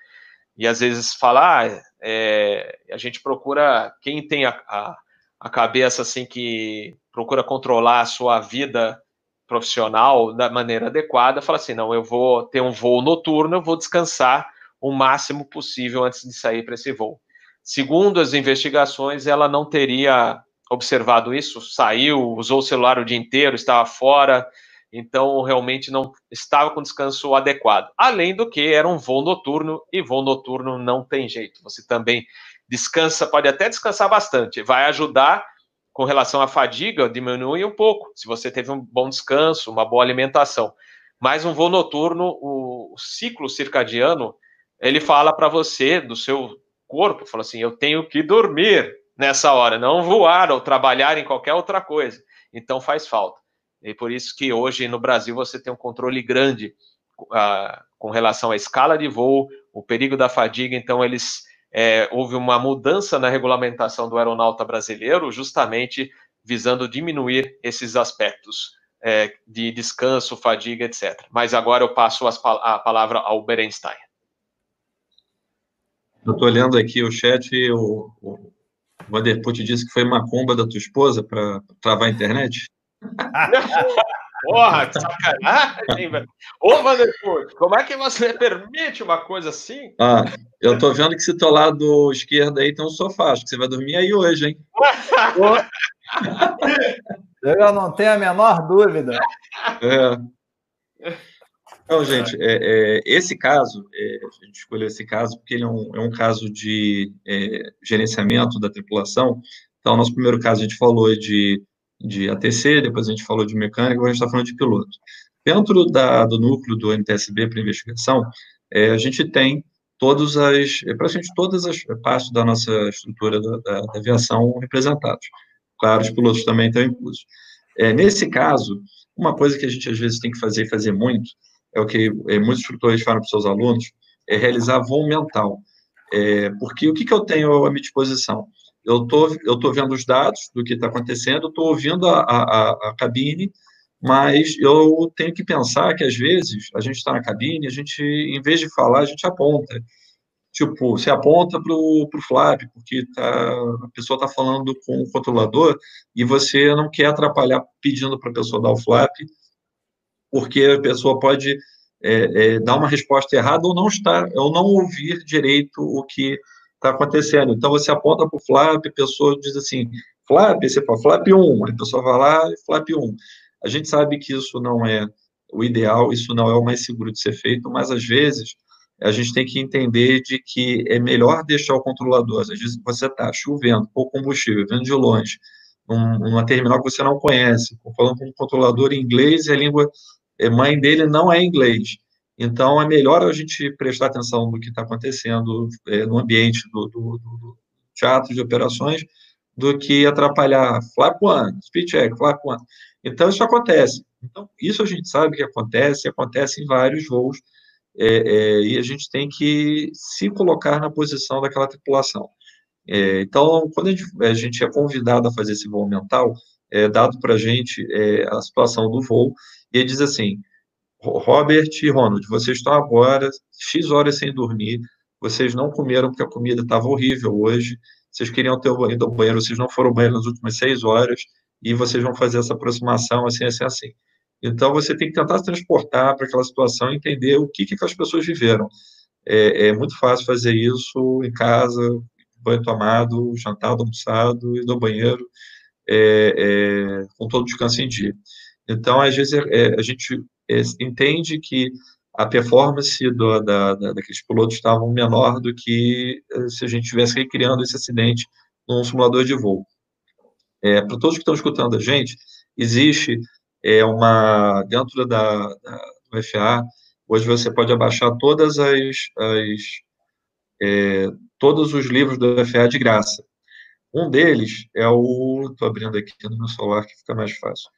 e às vezes falar, ah, é, a gente procura quem tem a, a, a, cabeça assim que procura controlar a sua vida profissional da maneira adequada, fala assim: não, eu vou ter um voo noturno, eu vou descansar o máximo possível antes de sair para esse voo. Segundo as investigações, ela não teria observado isso, saiu, usou o celular o dia inteiro, estava fora, então realmente não estava com descanso adequado. Além do que era um voo noturno e voo noturno não tem jeito. Você também descansa, pode até descansar bastante, vai ajudar com relação à fadiga, diminui um pouco, se você teve um bom descanso, uma boa alimentação. Mas um voo noturno, o ciclo circadiano, ele fala para você, do seu corpo, fala assim, eu tenho que dormir nessa hora, não voar ou trabalhar em qualquer outra coisa. Então faz falta. E por isso que hoje no Brasil você tem um controle grande uh, com relação à escala de voo, o perigo da fadiga, então eles é, houve uma mudança na regulamentação do aeronauta brasileiro, justamente visando diminuir esses aspectos é, de descanso, fadiga, etc. Mas agora eu passo as, a palavra ao Berenstein. Eu estou olhando aqui o chat e o, o Vanderput disse que foi macumba da tua esposa para travar a internet. (laughs) Porra, que sacanagem, velho. Ô, Vanderput, como é que você permite uma coisa assim? Ah, eu tô vendo que se teu lado esquerdo aí tem um sofá, acho que você vai dormir aí hoje, hein? (laughs) eu não tenho a menor dúvida. É. Então, gente, é, é, esse caso, é, a gente escolheu esse caso porque ele é um, é um caso de é, gerenciamento da tripulação. Então, nosso primeiro caso a gente falou de de ATC, depois a gente falou de mecânica, agora a gente está falando de piloto. Dentro da, do núcleo do NTSB para investigação, é, a gente tem todas as, é, praticamente todas as partes da nossa estrutura da, da, da aviação representadas. Claro, os pilotos também estão inclusos. É, nesse caso, uma coisa que a gente às vezes tem que fazer e fazer muito, é o que é, muitos instrutores falam para os seus alunos, é realizar voo mental. É, porque o que, que eu tenho à minha disposição? Eu tô, eu tô vendo os dados do que está acontecendo, estou ouvindo a, a, a, cabine, mas eu tenho que pensar que, às vezes, a gente está na cabine, a gente, em vez de falar, a gente aponta. Tipo, você aponta para o flap, porque tá, a pessoa está falando com o controlador e você não quer atrapalhar pedindo para a pessoa dar o flap, porque a pessoa pode é, é, dar uma resposta errada ou não estar, ou não ouvir direito o que está acontecendo. Então, você aponta para o flap, a pessoa diz assim, flap, você fala flap 1, a pessoa vai lá e flap 1. A gente sabe que isso não é o ideal, isso não é o mais seguro de ser feito, mas às vezes a gente tem que entender de que é melhor deixar o controlador, às vezes você está chovendo, ou combustível, vendo de longe, num, numa terminal que você não conhece, falando com um controlador em inglês e a língua é, mãe dele não é inglês. Então, é melhor a gente prestar atenção no que está acontecendo é, no ambiente do, do, do, teatro de operações do que atrapalhar flap one, speed check, flap one. Então, isso acontece. Então, isso a gente sabe que acontece, acontece em vários voos, é, é, e a gente tem que se colocar na posição daquela tripulação. É, então, quando a gente, a gente, é convidado a fazer esse voo mental, é dado para a gente é, a situação do voo, e ele diz assim, Robert e Ronald, vocês estão agora X horas sem dormir, vocês não comeram porque a comida estava horrível hoje, vocês queriam ter ido ao banheiro, vocês não foram ao banheiro nas últimas seis horas, e vocês vão fazer essa aproximação assim, assim, assim. Então, você tem que tentar se transportar para aquela situação e entender o que, que as pessoas viveram. É, é muito fácil fazer isso em casa, banho tomado, jantado, almoçado, e no banheiro, é, é, com todo descanso em dia. Então, às vezes, é, a gente entende que a performance do, da, da, daqueles pilotos estava menor do que eh, se a gente estivesse recriando esse acidente num simulador de voo. É, Para todos que estão escutando a gente, existe é, uma, dentro da, da, do FA, hoje você pode abaixar todas as, as é, todos os livros do FA de graça. Um deles é o, estou abrindo aqui no meu celular que fica mais fácil,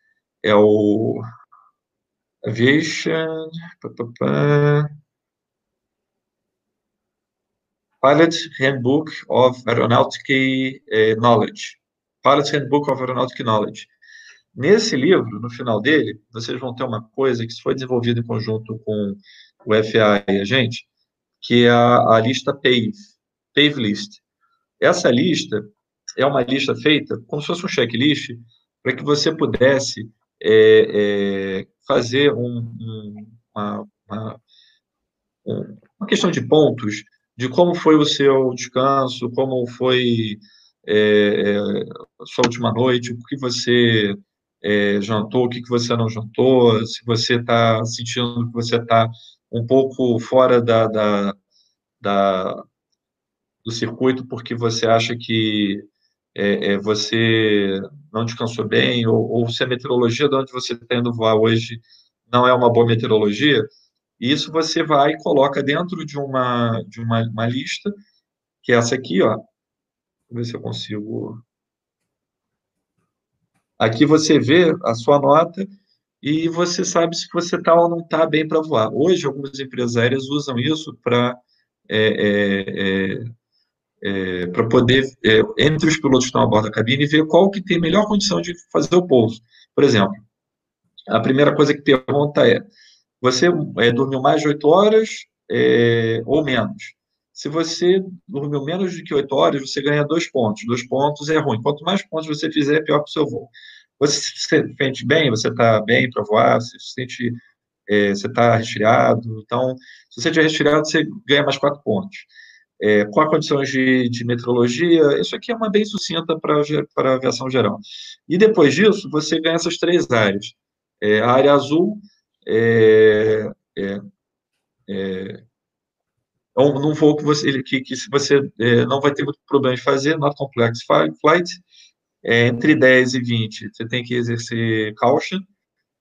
é o Aviation. Pá, pá, pá. Pilot Handbook of Aeronautic eh, Knowledge. Pilot Handbook of Aeronautic Knowledge. Nesse livro, no final dele, vocês vão ter uma coisa que foi desenvolvida em conjunto com o FA e a gente, que é a, a lista PAVE, PAVE List. Essa lista é uma lista feita como se fosse um checklist para que você pudesse é, é, fazer um, um, uma, uma, uma, questão de pontos de como foi o seu descanso, como foi é, a sua última noite, o que você é, jantou, o que, que você não jantou, se você está sentindo que você está um pouco fora da, da, da, do circuito porque você acha que é, é, você não descansou bem, ou, ou, se a meteorologia de onde você está indo voar hoje não é uma boa meteorologia, isso você vai e coloca dentro de uma, de uma, uma lista, que é essa aqui, ó. Vou ver se eu consigo Aqui você vê a sua nota e você sabe se você está ou não está bem para voar. Hoje, algumas empresas aéreas usam isso para é, é, é, é para poder, é, entre os pilotos que estão a bordo da cabine, ver qual que tem melhor condição de fazer o pouso. Por exemplo, a primeira coisa que pergunta é, você é, dormiu mais de oito horas ou menos? Se você dormiu menos do que 8 horas, você ganha dois pontos. Dois pontos é ruim. Quanto mais pontos você fizer, pior para o seu voo. Você se sente bem? Você está bem para voar? Você se sente, é, você está resfriado? Então, se você estiver resfriado, você ganha mais quatro pontos. É, qual a condições de, de, meteorologia? Isso aqui é uma bem sucinta para a aviação geral. E depois disso, você ganha essas três áreas. É, a área azul é, é, é é um, voo que você, que, que você é, não vai ter muito problema de fazer, not complex flight, é, entre 10 e 20, você tem que exercer caution,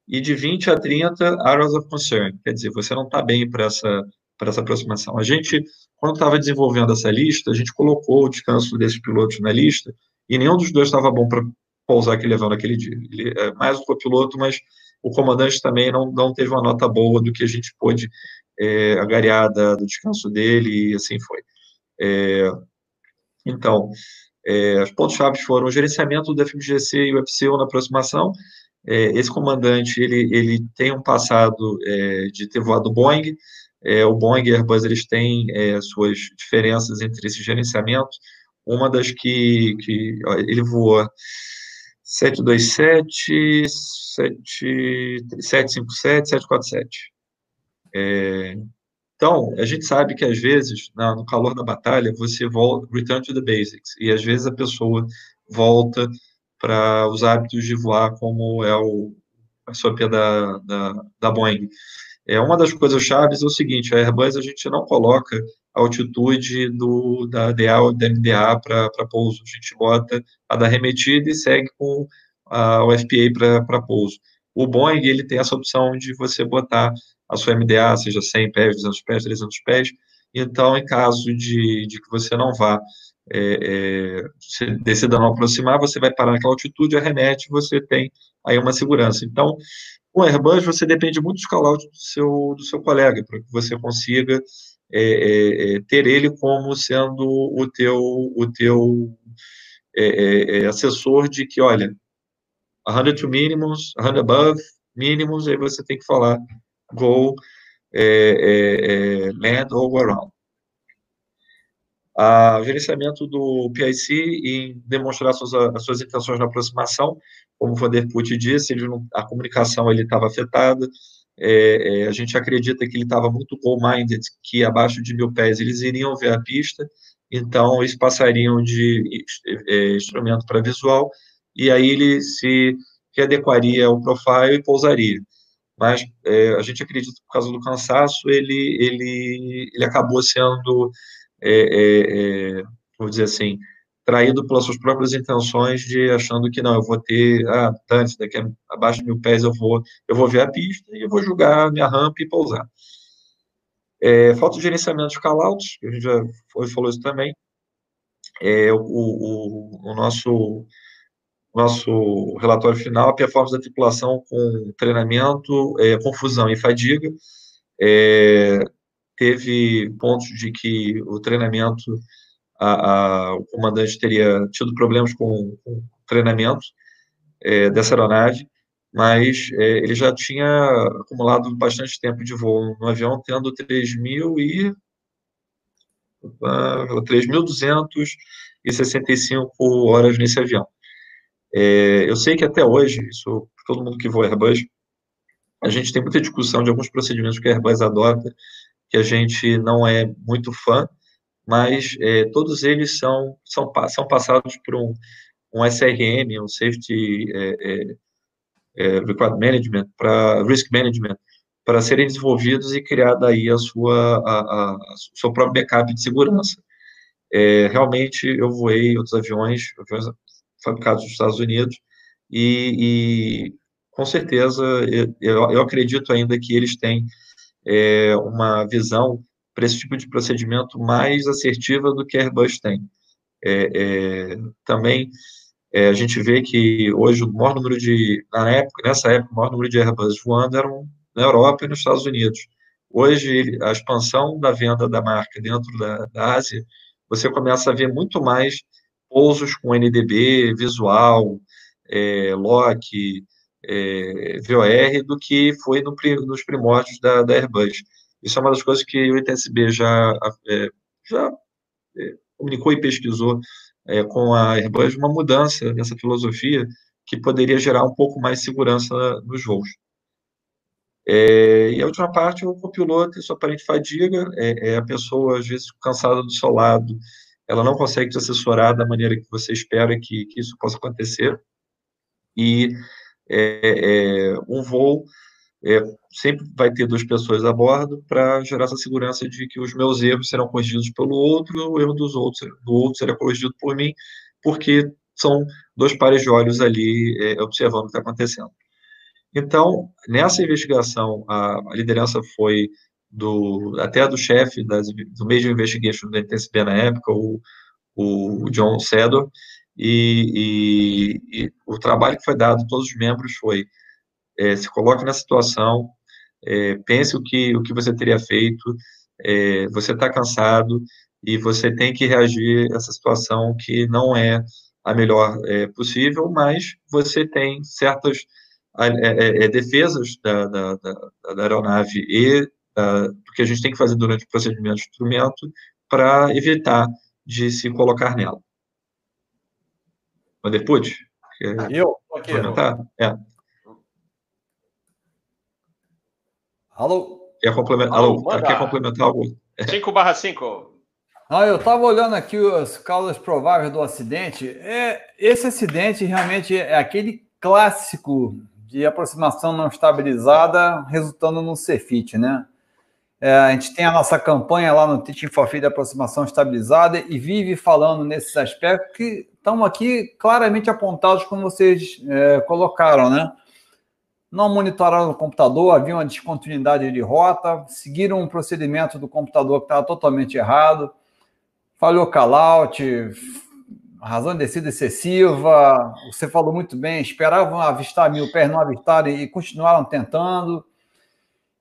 e de 20 a 30, areas of concern, quer dizer, você não está bem para essa, essa aproximação. A gente, quando estava desenvolvendo essa lista, a gente colocou o descanso desses pilotos na lista, e nenhum dos dois estava bom para pousar aquele avião naquele dia. Ele é mais o copiloto, mas o comandante também não, não teve uma nota boa do que a gente pôde é, agariada do descanso dele, e assim foi. É, então, é, os pontos-chave foram o gerenciamento do FMGC e o FCO na aproximação. É, esse comandante, ele, ele tem um passado é, de ter voado Boeing, é, o Boeing e Airbus, eles têm é, suas diferenças entre esses gerenciamentos, uma das que, que ó, ele voou 727, 757, 747. É, então, a gente sabe que às vezes, na, no calor da batalha, você volta, return to the basics, e às vezes a pessoa volta para os hábitos de voar como é o, a SOP da, da, da Boeing. É, uma das coisas chaves é o seguinte, a Airbus a gente não coloca a altitude do, da DA ou da MDA para pouso, a gente bota a da remetida e segue com a, o FPA para pouso. O Boeing, ele tem essa opção de você botar a sua MDA seja 100 pés, 200 pés, 300 pés. Então, em caso de, de que você não vá, é, é, decida não aproximar, você vai parar naquela altitude, arremete, você tem aí uma segurança. Então, com Airbus, você depende muito dos callouts do seu, do seu colega, para que você consiga é, é, é, ter ele como sendo o teu, o teu é, assessor de que, olha, 100 to minimums, 100 above, mínimos, aí você tem que falar go é, é, é, land or around. A, gerenciamento do PIC em demonstrar suas, as suas intenções na aproximação, como o Vanderput disse, não, a comunicação ele estava afetada, é, é, a gente acredita que ele estava muito goal-minded, que abaixo de mil pés eles iriam ver a pista, então eles passariam de é, instrumento para visual, e aí ele se readequaria ao profile e pousaria. Mas é, a gente acredita que por causa do cansaço ele, ele, ele acabou sendo, é, é vou dizer assim, traído pelas suas próprias intenções de achando que não, eu vou ter, ah, antes, daqui a, abaixo de mil pés eu vou, eu vou ver a pista e eu vou julgar minha rampa e pousar. É, falta de gerenciamento de callouts, a gente já foi, falou isso também, é, o, o, o nosso nosso relatório final, a performance da tripulação com treinamento, é, confusão e fadiga. É, teve pontos de que o treinamento, a, a, o comandante teria tido problemas com, o treinamento é, dessa aeronave, mas é, ele já tinha acumulado bastante tempo de voo no avião, tendo 3.000 e 3.265 horas nesse avião. É, eu sei que até hoje, isso todo mundo que voa Airbus, a gente tem muita discussão de alguns procedimentos que a Airbus adota, que a gente não é muito fã, mas é, todos eles são, são, são passados por um, um SRM, um Safety é, é, é Management, para Risk Management, para serem desenvolvidos e criada aí a sua, a, a, a seu próprio backup de segurança. É, realmente, eu voei outros aviões, aviões fabricados nos Estados Unidos, e, e com certeza, eu, eu, acredito ainda que eles têm é, uma visão para esse tipo de procedimento mais assertiva do que a Airbus tem. É, é, também é, a gente vê que hoje o maior número de, na época, nessa época, o maior número de Airbus voando eram na Europa e nos Estados Unidos. Hoje, a expansão da venda da marca dentro da, da Ásia, você começa a ver muito mais pousos com NDB, visual, é, LOC, é, VOR, do que foi no, nos primórdios da, da, Airbus. Isso é uma das coisas que o ITSB já, é, já é, comunicou e pesquisou é, com a Airbus, uma mudança nessa filosofia que poderia gerar um pouco mais segurança nos voos. É, e a última parte, o copiloto e sua aparente fadiga, é, é, a pessoa, às vezes, cansada do seu lado, ela não consegue te assessorar da maneira que você espera que, que isso possa acontecer, e é, é um voo é, sempre vai ter duas pessoas a bordo para gerar essa segurança de que os meus erros serão corrigidos pelo outro, o erro dos outros, do outro será corrigido por mim, porque são dois pares de olhos ali é, observando o que está acontecendo. Então, nessa investigação, a, a liderança foi do até do chefe das, do Major Investigation do NTSB na época, o, o John Sedor, e, e, e, o trabalho que foi dado a todos os membros foi é, se coloque na situação, é, pense o que, o que você teria feito, é, você está cansado e você tem que reagir a essa situação que não é a melhor é, possível, mas você tem certas é, é, defesas da, da, da, da, aeronave e do que a gente tem que fazer durante o procedimento de instrumento para evitar de se colocar nela. Vanderput? Eu? Aqui. É. Alô? Quer complementar, Alô, Alô quer complementar algo? 5 barra 5. Ah, eu estava olhando aqui as causas prováveis do acidente. É, esse acidente realmente é aquele clássico de aproximação não estabilizada resultando num CFIT, né? É, a gente tem a nossa campanha lá no Teaching for Free de aproximação estabilizada e vive falando nesses aspectos que estão aqui claramente apontados como vocês é, colocaram, né? Não monitoraram o computador, havia uma descontinuidade de rota, seguiram um procedimento do computador que estava totalmente errado, falhou callout, razão de descida excessiva, você falou muito bem, esperavam avistar mil pés, não avistaram e continuaram tentando.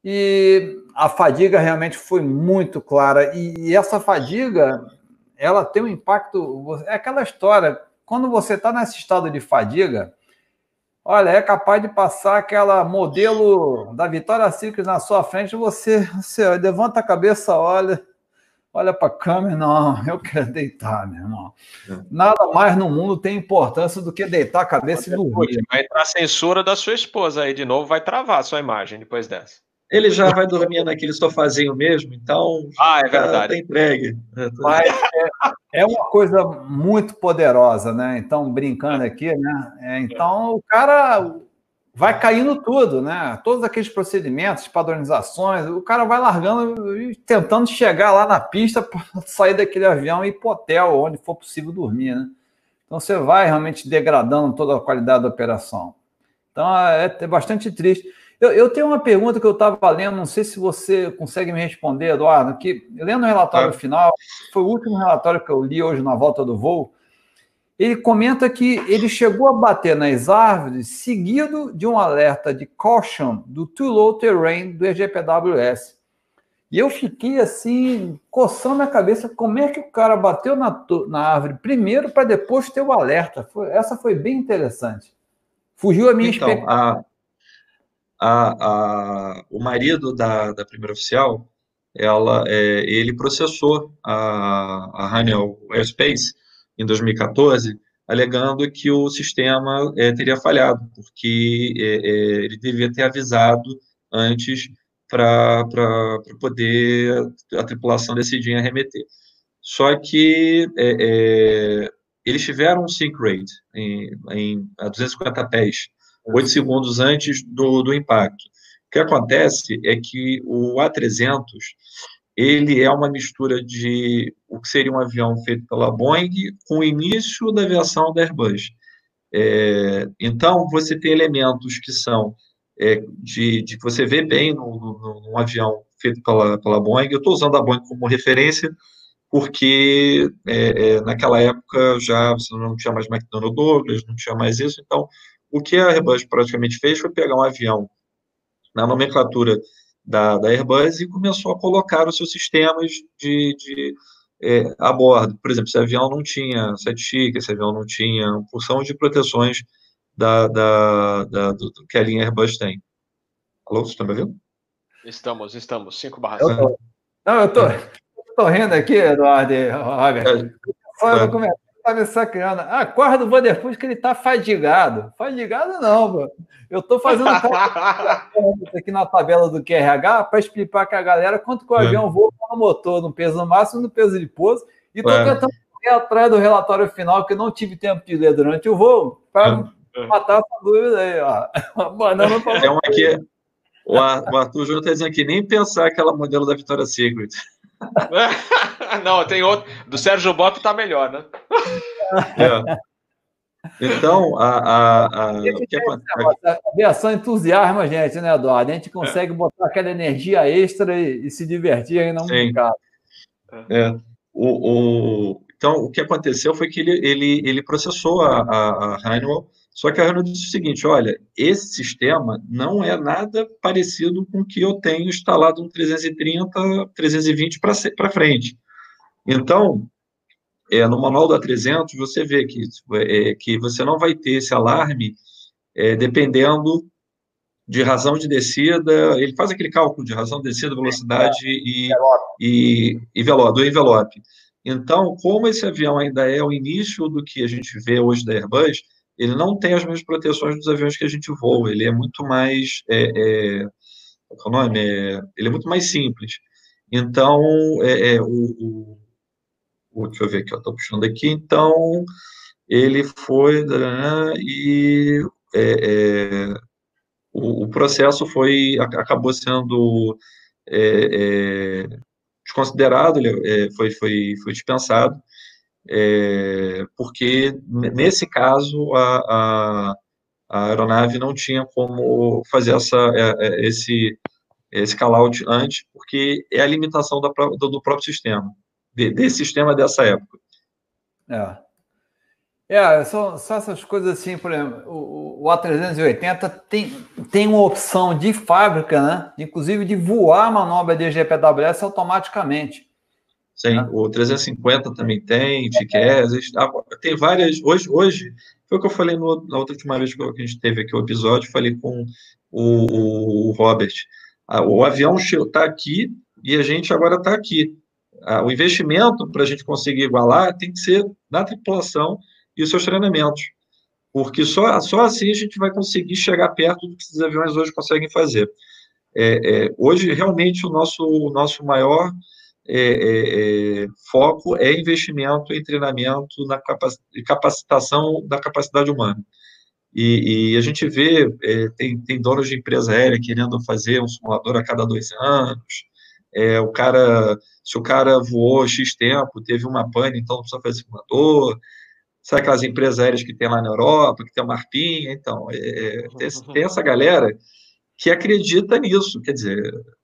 E a fadiga realmente foi muito clara. E essa fadiga, ela tem um impacto. É aquela história, quando você está nesse estado de fadiga, olha, é capaz de passar aquela modelo da Vitória Secret na sua frente, você, você levanta a cabeça, olha olha para a câmera, não, eu quero deitar, meu irmão. É. Nada mais no mundo tem importância do que deitar a cabeça e dormir. Vai entrar a censura da sua esposa aí de novo, vai travar a sua imagem depois dessa. Ele já vai dormir naquele sofazinho mesmo, então. Ah, é verdade. Tá entregue. Mas (laughs) é, é, uma coisa muito poderosa, né? Então, brincando aqui, né? É, então, o cara, vai caindo tudo, né? Todos aqueles procedimentos, padronizações, o cara vai largando e tentando chegar lá na pista para (laughs) sair daquele avião e ir para hotel, onde for possível dormir, né? Então você vai realmente degradando toda a qualidade da operação. Então é, é bastante triste. Eu, eu, tenho uma pergunta que eu estava lendo, não sei se você consegue me responder, Eduardo, que lendo o relatório é. final, foi o último relatório que eu li hoje na volta do voo, ele comenta que ele chegou a bater nas árvores seguido de um alerta de caution do Too Low Terrain do EGPWS. E eu fiquei assim, coçando a cabeça, como é que o cara bateu na, na árvore primeiro para depois ter o alerta. Foi, essa foi bem interessante. Fugiu a minha então, expectativa. A, a, a, o marido da, da primeira oficial, ela, é, ele processou a, a Hanel Airspace em 2014 alegando que o sistema é, teria falhado, porque é, é, ele devia ter avisado antes para poder a tripulação decidir em arremeter. Só que é, é, eles tiveram um sync rate em, em, a 250 pés, 8 segundos antes do, do impacto. O que acontece é que o A300 ele é uma mistura de o que seria um avião feito pela Boeing com o início da aviação da Airbus. É, então, você tem elementos que são é, de, de que você vê bem num avião feito pela, pela Boeing. Eu estou usando a Boeing como referência, porque é, é, naquela época já você não tinha mais McDonnell Douglas, não tinha mais isso. Então, o que a Airbus praticamente fez foi pegar um avião na nomenclatura da, da Airbus e começou a colocar os seus sistemas de, de é, a bordo. Por exemplo, esse avião não tinha sete chique, esse avião não tinha porção de proteções da, da, da do, do, que a linha Airbus tem. Alô, você está me ouvindo? Estamos, estamos. 5 barra Não, eu tô, tô rindo aqui, Eduardo e Robert. É, Só é. começar tá me sacaneando. Ah, corre do Vanderpool que ele tá fadigado. Fadigado não, pô. Eu tô fazendo (laughs) aqui na tabela do QRH para explicar para a galera quanto que o é. avião voa no motor, no peso máximo e no peso de pouso. E tô é. tentando ir atrás do relatório final, que eu não tive tempo de ler durante o voo, para é. matar essa dúvida aí, ó. (laughs) Banana pra... É uma que o Arthur Júnior está dizendo aqui, nem pensar aquela modelo da Vitória Secret. (laughs) Não, tem outro. Do Sérgio Boto tá melhor, né? É. Então, a, a, a? A aviação entusiasma a gente, né, Eduardo? A gente consegue é. botar aquela energia extra e, e se divertir aí no mercado. É. O, o, então, o que aconteceu foi que ele, ele, ele processou a, a, a Honeywell só que a Renault disse o seguinte: olha, esse sistema não é nada parecido com o que eu tenho instalado no 330, 320 para frente. Então, é, no manual da 300, você vê que, é, que você não vai ter esse alarme é, dependendo de razão de descida. Ele faz aquele cálculo de razão de descida, velocidade e, e, e do envelope. Então, como esse avião ainda é o início do que a gente vê hoje da Airbus, ele não tem as mesmas proteções dos aviões que a gente voa, ele é muito mais, é, é, qual é o nome? É, ele é muito mais simples. Então, é, é o, o, deixa eu ver aqui, estou puxando aqui, então, ele foi, e é, é, o, o, processo foi, acabou sendo desconsiderado, ele, foi, foi, foi dispensado, é, porque nesse caso a, a, a, aeronave não tinha como fazer essa, é, é, esse, esse call-out antes, porque é a limitação da, do, do, próprio sistema, de, desse sistema dessa época. É. É, são, são essas coisas assim, por exemplo, o, o A380 tem, tem uma opção de fábrica, né? Inclusive de voar a manobra de GPWS automaticamente. Sim, ah. o 350 também tem, Tiquez, ah, tem várias. Hoje, hoje, foi o que eu falei no, na outra última vez que a gente teve aqui o episódio, falei com o, o Robert. Ah, o avião está aqui e a gente agora está aqui. o investimento para a gente conseguir igualar tem que ser na tripulação e os seus treinamentos. Porque só, só assim a gente vai conseguir chegar perto do que esses aviões hoje conseguem fazer. É, é, hoje, realmente, o nosso, o nosso maior é, é, é, foco é investimento em treinamento na capacitação da capacidade humana. E, e a gente vê, é, tem, tem donos de empresa aérea querendo fazer um simulador a cada dois anos, é, o cara, se o cara voou X tempo, teve uma pane, então não precisa fazer simulador, sabe aquelas empresas aéreas que tem lá na Europa, que tem uma arpinha, então, é, tem, tem essa galera que acredita nisso. Quer dizer,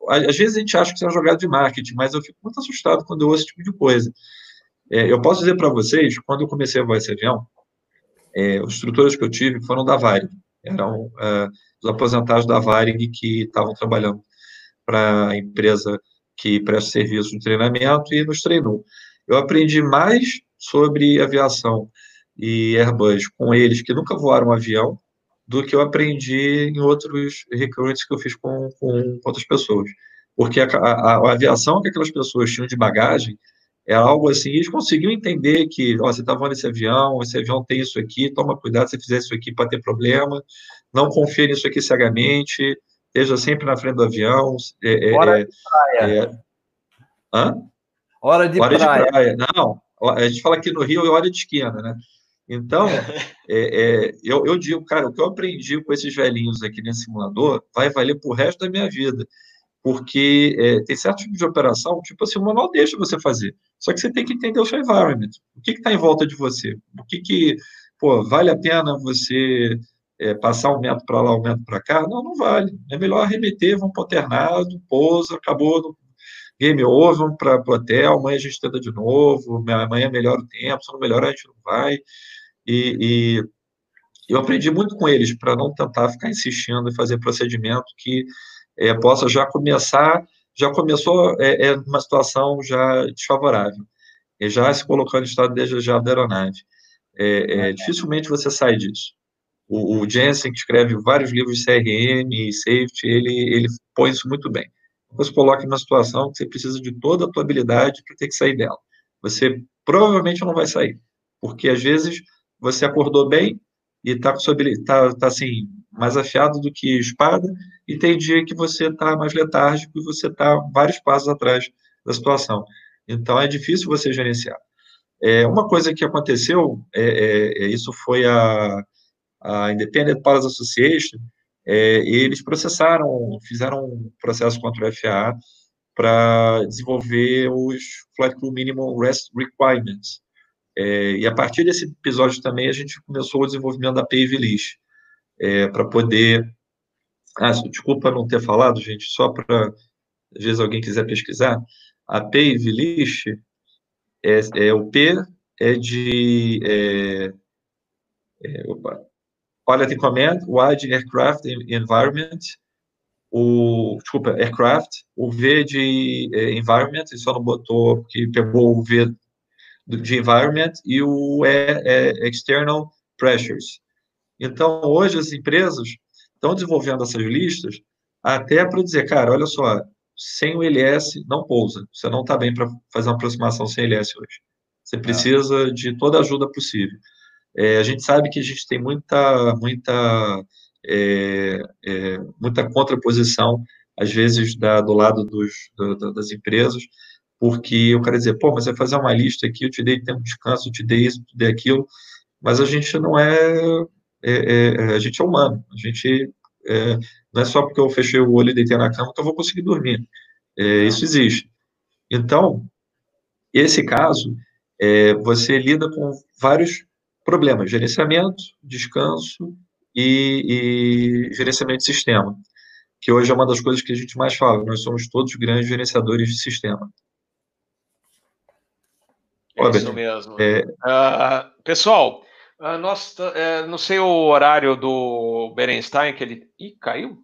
às vezes a gente acha que isso é uma jogada de marketing, mas eu fico muito assustado quando eu ouço esse tipo de coisa. É, eu posso dizer para vocês, quando eu comecei a voar esse avião, é, os instrutores que eu tive foram da Varig, eram é, os aposentados da Varig que estavam trabalhando para a empresa que presta serviço de treinamento e nos treinou. Eu aprendi mais sobre aviação e Airbus com eles que nunca voaram um avião do que eu aprendi em outros recruits que eu fiz com, com outras pessoas. Porque a, a, a, aviação que aquelas pessoas tinham de bagagem É algo assim, eles conseguiam entender que, ó, você está voando esse avião, esse avião tem isso aqui, toma cuidado se fizer isso aqui para ter problema, não confie nisso aqui cegamente, esteja sempre na frente do avião. É, é Hora é, de praia. É? Hora de hora praia. De praia. Não, a gente fala aqui no Rio é hora de esquina, né? Então, é, é, eu, eu digo, cara, o que eu aprendi com esses velhinhos aqui nesse simulador vai valer para o resto da minha vida. Porque é, tem certo tipo de operação, tipo assim, o manual deixa você fazer. Só que você tem que entender o seu environment. O que está em volta de você? O que, que pô, vale a pena você é, passar um metro para lá, um metro para cá? Não, não vale. É melhor arremeter, vamos para o alternado, pousa, acabou, game over, vamos para o hotel, amanhã a gente tenta de novo, amanhã melhora o tempo, se não melhorar a gente não vai. E, e eu aprendi muito com eles para não tentar ficar insistindo e fazer procedimento que é, possa já começar, já começou é, é uma situação já desfavorável, e já se colocando em estado desejado da aeronave. É, é, dificilmente você sai disso. O, o, Jensen, que escreve vários livros de CRM e safety, ele, ele põe isso muito bem. Você coloca em uma situação que você precisa de toda a tua habilidade para ter que sair dela. Você provavelmente não vai sair, porque às vezes você acordou bem e está tá, tá, assim, mais afiado do que espada, e tem dia que você está mais letárgico e você está vários passos atrás da situação. Então, é difícil você gerenciar. É, uma coisa que aconteceu, é, é, é isso foi a, a Independent Pilots Association, é, eles processaram, fizeram um processo contra o FAA para desenvolver os Flight Crew Minimum Rest Requirements, é, e a partir desse episódio também a gente começou o desenvolvimento da PAVE List, é, para poder. Ah, desculpa não ter falado, gente, só para, às vezes alguém quiser pesquisar, a PAVE List, é, é, o P é de. É, é, opa, Pilot Command, Wide Aircraft Environment, o, desculpa, Aircraft, o V de é, Environment, ele só não botou, porque pegou o V de environment e o é, é external pressures. Então, hoje as empresas estão desenvolvendo essas listas até para dizer, cara, olha só, sem o LS não pousa. Você não está bem para fazer uma aproximação sem LS hoje. Você é. precisa de toda a ajuda possível. É, a gente sabe que a gente tem muita, muita, é, é, muita contraposição, às vezes, da, do lado dos, do, das empresas, porque eu quero dizer, pô, mas vai fazer uma lista aqui, eu te dei tempo de descanso, eu te dei isso, eu te dei aquilo, mas a gente não é, é, é, é a gente é humano, a gente é, não é só porque eu fechei o olho e deitei na cama que eu vou conseguir dormir, é, isso existe. Então, esse caso, é, você lida com vários problemas, gerenciamento, descanso e, e gerenciamento de sistema, que hoje é uma das coisas que a gente mais fala, nós somos todos grandes gerenciadores de sistema. É isso mesmo. É... Uh, pessoal, uh, nós, uh, não sei o horário do Berenstein, que ele. Ih, caiu?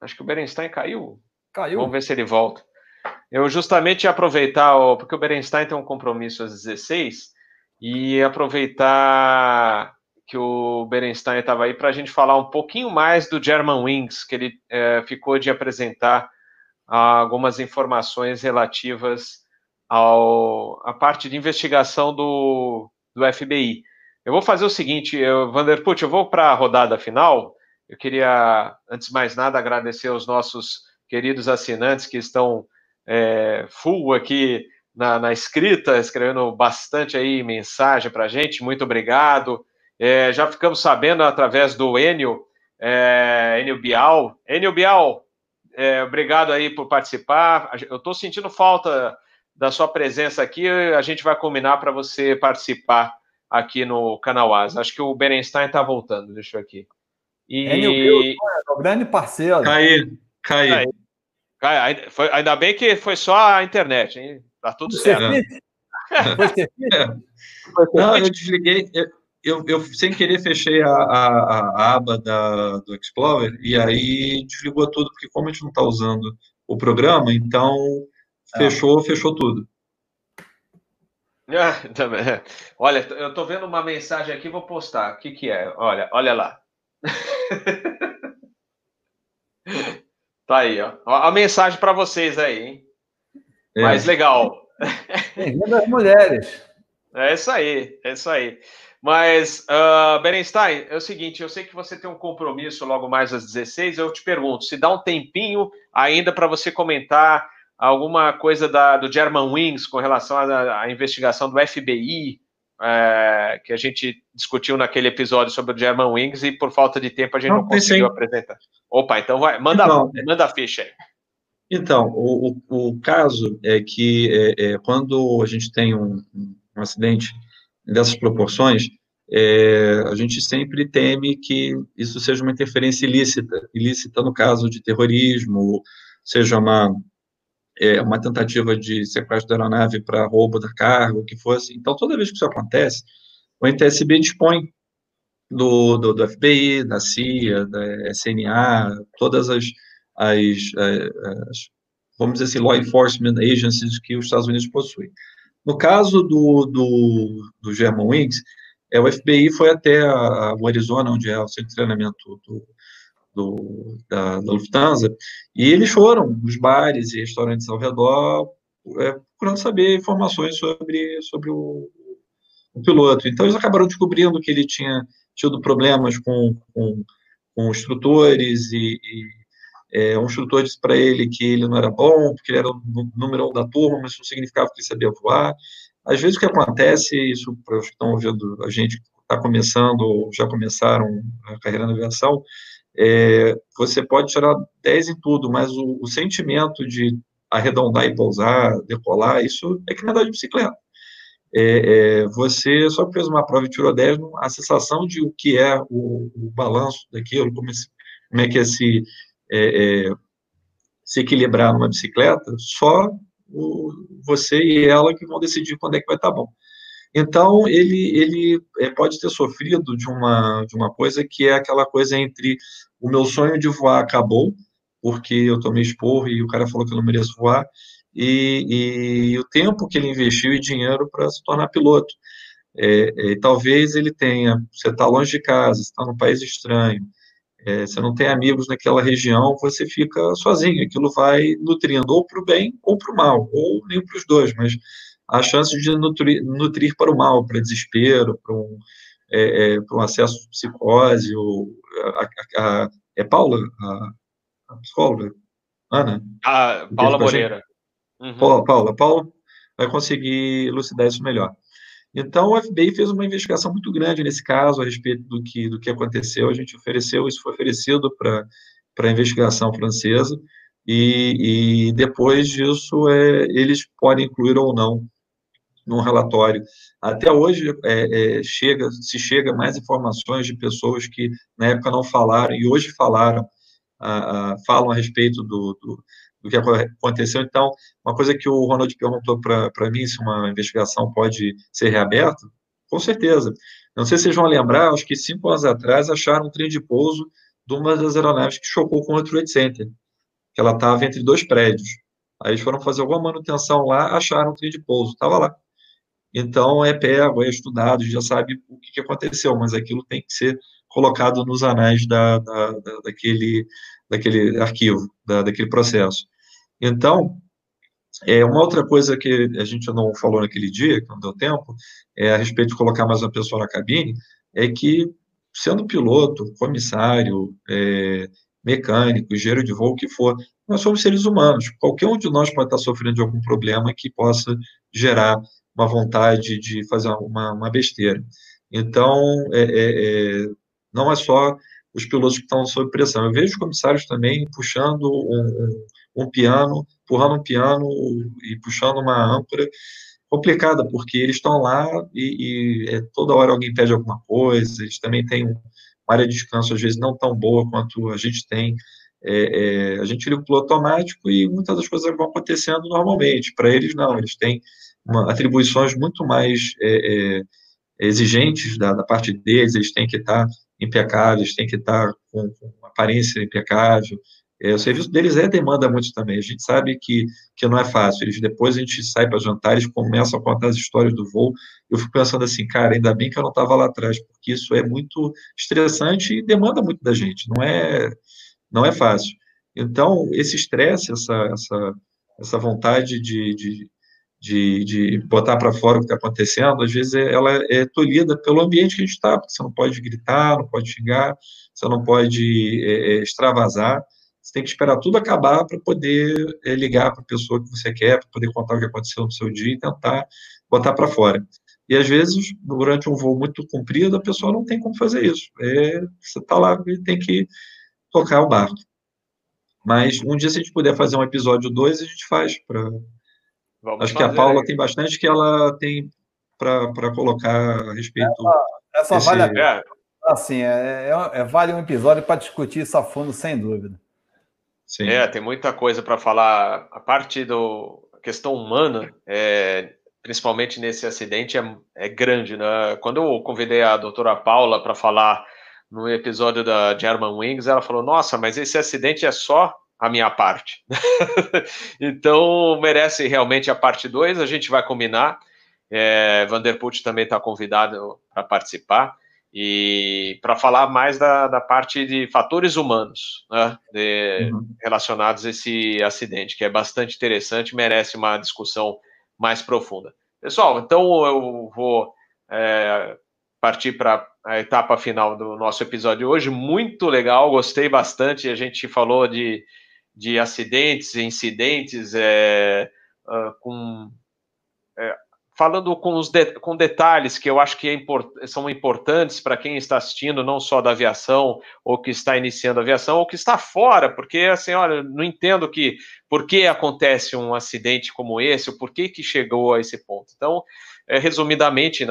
Acho que o Berenstein caiu. Caiu. Vamos ver se ele volta. Eu justamente ia aproveitar, porque o Berenstein tem um compromisso às 16, e aproveitar que o Berenstein estava aí para a gente falar um pouquinho mais do German Wings, que ele é, ficou de apresentar algumas informações relativas ao, a parte de investigação do, do FBI. Eu vou fazer o seguinte, Vanderput, eu vou para a rodada final. Eu queria, antes de mais nada, agradecer aos nossos queridos assinantes que estão é, full aqui na, na, escrita, escrevendo bastante aí mensagem para a gente. Muito obrigado. É, já ficamos sabendo através do Enio, é, Enio Bial. Enio Bial, é, obrigado aí por participar. Eu estou sentindo falta da sua presença aqui. A gente vai combinar para você participar aqui no canal Asa. Acho que o Berenstein está voltando, deixa eu aqui. E... É, é o grande parceiro. Caí, caí. caí. Foi, ainda bem que foi só a internet, hein? Tá tudo certo. Foi ser é. Não, eu desliguei. Eu, eu, eu, sem querer fechei a, a, a, aba da, do Explorer e aí desligou tudo, porque como a gente não está usando o programa, então é. Fechou, fechou tudo. (laughs) Ah, olha, eu estou vendo uma mensagem aqui, vou postar. O que, que é? Olha, olha lá. (laughs) tá aí, ó. A mensagem para vocês aí, hein? É. Mas legal. Bem-vindo às mulheres. (laughs) É isso aí, é isso aí. Mas, uh, Berenstein, é o seguinte, eu sei que você tem um compromisso logo mais às 16, eu te pergunto, se dá um tempinho ainda para você comentar alguma coisa da, do German Wings com relação à, à investigação do FBI, é, que a gente discutiu naquele episódio sobre o German Wings e por falta de tempo a gente não, não conseguiu apresentar. Opa, então vai, manda, então, manda a ficha aí. Então, o, o, o caso é que é, é, quando a gente tem um, um acidente dessas proporções, é, a gente sempre teme que isso seja uma interferência ilícita, ilícita no caso de terrorismo, seja uma, é, uma tentativa de sequestro da aeronave para roubo da carga, o que fosse. Então, toda vez que isso acontece, o NTSB dispõe do, do, do FBI, da CIA, da SNA, todas as, as, as, vamos dizer assim, law enforcement agencies que os Estados Unidos possuem. No caso do, do, do German Wings, é, o FBI foi até o Arizona, onde é o centro de treinamento do, do, da, da, Lufthansa, e eles foram nos bares e restaurantes ao redor é, procurando saber informações sobre, sobre o, o, piloto. Então, eles acabaram descobrindo que ele tinha tido problemas com, com, com instrutores e, e é, um instrutor disse para ele que ele não era bom, porque ele era o número um da turma, mas isso não significava que ele sabia voar. Às vezes o que acontece, isso para os que estão ouvindo a gente está começando, ou já começaram a carreira na aviação, é, você pode tirar 10 em tudo, mas o, o, sentimento de arredondar e pousar, decolar, isso é que não é de bicicleta. É, é, você só fez uma prova e tirou 10, a sensação de o que é o, o balanço daquilo, como, esse, como é que esse é, é, se equilibrar numa bicicleta, só o, você e ela que vão decidir quando é que vai estar bom. Então, ele, ele é, pode ter sofrido de uma, de uma coisa que é aquela coisa entre o meu sonho de voar acabou, porque eu tomei esporro e o cara falou que eu não mereço voar, e, e o tempo que ele investiu e dinheiro para se tornar piloto. É, é, talvez ele tenha, você está longe de casa, está num país estranho, é, você não tem amigos naquela região, você fica sozinho. Aquilo vai nutrindo ou para o bem ou para o mal, ou nem para os dois, mas a chance de nutrir, nutrir para o mal, para desespero, para um, é, é, para um acesso de psicose, ou, a, a, a, é Paula, a, psicóloga? Ana? Ah, Paula Moreira. Uhum. Paula, Paula, Paula vai conseguir elucidar isso melhor. Então, o FBI fez uma investigação muito grande nesse caso a respeito do que, do que aconteceu. A gente ofereceu, isso foi oferecido para a investigação francesa, e, e depois disso, é, eles podem incluir ou não no relatório. Até hoje, é, é, chega, se chega mais informações de pessoas que na época não falaram e hoje falaram, a, a, falam a respeito do, do do que aconteceu. Então, uma coisa que o Ronald perguntou para mim, se uma investigação pode ser reaberta, com certeza. Não sei se vocês vão lembrar, acho que cinco anos atrás acharam um trem de pouso de uma das aeronaves que chocou com o Trade Center, que ela estava entre dois prédios. Aí eles foram fazer alguma manutenção lá, acharam um trem de pouso, estava lá. Então, é pego, é estudado, já sabe o que, aconteceu, mas aquilo tem que ser colocado nos anais da, da, da daquele, daquele arquivo, da, daquele processo. Então, é, uma outra coisa que a gente não falou naquele dia, que não deu tempo, é a respeito de colocar mais uma pessoa na cabine, é que, sendo piloto, comissário, é, mecânico, engenheiro de voo, o que for, nós somos seres humanos. Qualquer um de nós pode estar sofrendo de algum problema que possa gerar uma vontade de fazer uma, uma besteira. Então, é, é, é não é só os pilotos que estão sob pressão. Eu vejo os comissários também puxando um, um, um piano, empurrando um piano e puxando uma âncora complicada, porque eles estão lá e, e é, toda hora alguém pede alguma coisa, eles também têm uma área de descanso, às vezes, não tão boa quanto a gente tem. É, é, a gente liga o piloto automático e muitas das coisas vão acontecendo normalmente. Para eles, não, eles têm uma, atribuições muito mais é, é, exigentes da, da, parte deles, eles têm que estar impecáveis, têm que estar com, com aparência impecável. É, o serviço deles é demanda muito também. A gente sabe que, que não é fácil. Eles, depois a gente sai para jantar, eles começam a contar as histórias do voo. Eu fico pensando assim, cara, ainda bem que eu não estava lá atrás, porque isso é muito estressante e demanda muito da gente. Não é, não é fácil. Então, esse estresse, essa, essa, essa vontade de, de, de, de botar para fora o que está acontecendo, às vezes é, ela é tolhida pelo ambiente que a gente está, você não pode gritar, não pode xingar, você não pode é, é extravasar, você tem que esperar tudo acabar para poder é, ligar para a pessoa que você quer, para poder contar o que aconteceu no seu dia e tentar botar para fora. E às vezes, durante um voo muito comprido, a pessoa não tem como fazer isso. É, você está lá e tem que tocar o barco. Mas um dia, se a gente puder fazer um episódio 2, a gente faz. Pra... Acho que a Paula aí. tem bastante que ela tem para colocar a respeito. Essa, essa vale a pena. Assim, é, é, é, vale um episódio para discutir isso a fundo, sem dúvida. Sim. É, tem muita coisa para falar. A parte da questão humana, é, principalmente nesse acidente, é, é grande. Né? Quando eu convidei a doutora Paula para falar no episódio da German Wings, ela falou: Nossa, mas esse acidente é só a minha parte. (laughs) então, merece realmente a parte 2, a gente vai combinar. É, Vanderput também está convidado para participar e para falar mais da, da, parte de fatores humanos né, de, uhum. relacionados a esse acidente, que é bastante interessante, merece uma discussão mais profunda. Pessoal, então eu vou é, partir para a etapa final do nosso episódio hoje. Muito legal, gostei bastante. A gente falou de, de acidentes, incidentes, é, uh, com, é, falando com, os de, com detalhes que eu acho que é import, são importantes para quem está assistindo, não só da aviação, ou que está iniciando a aviação, ou que está fora, porque assim, olha, não entendo que por que acontece um acidente como esse, ou por que, que chegou a esse ponto. Então, é, resumidamente,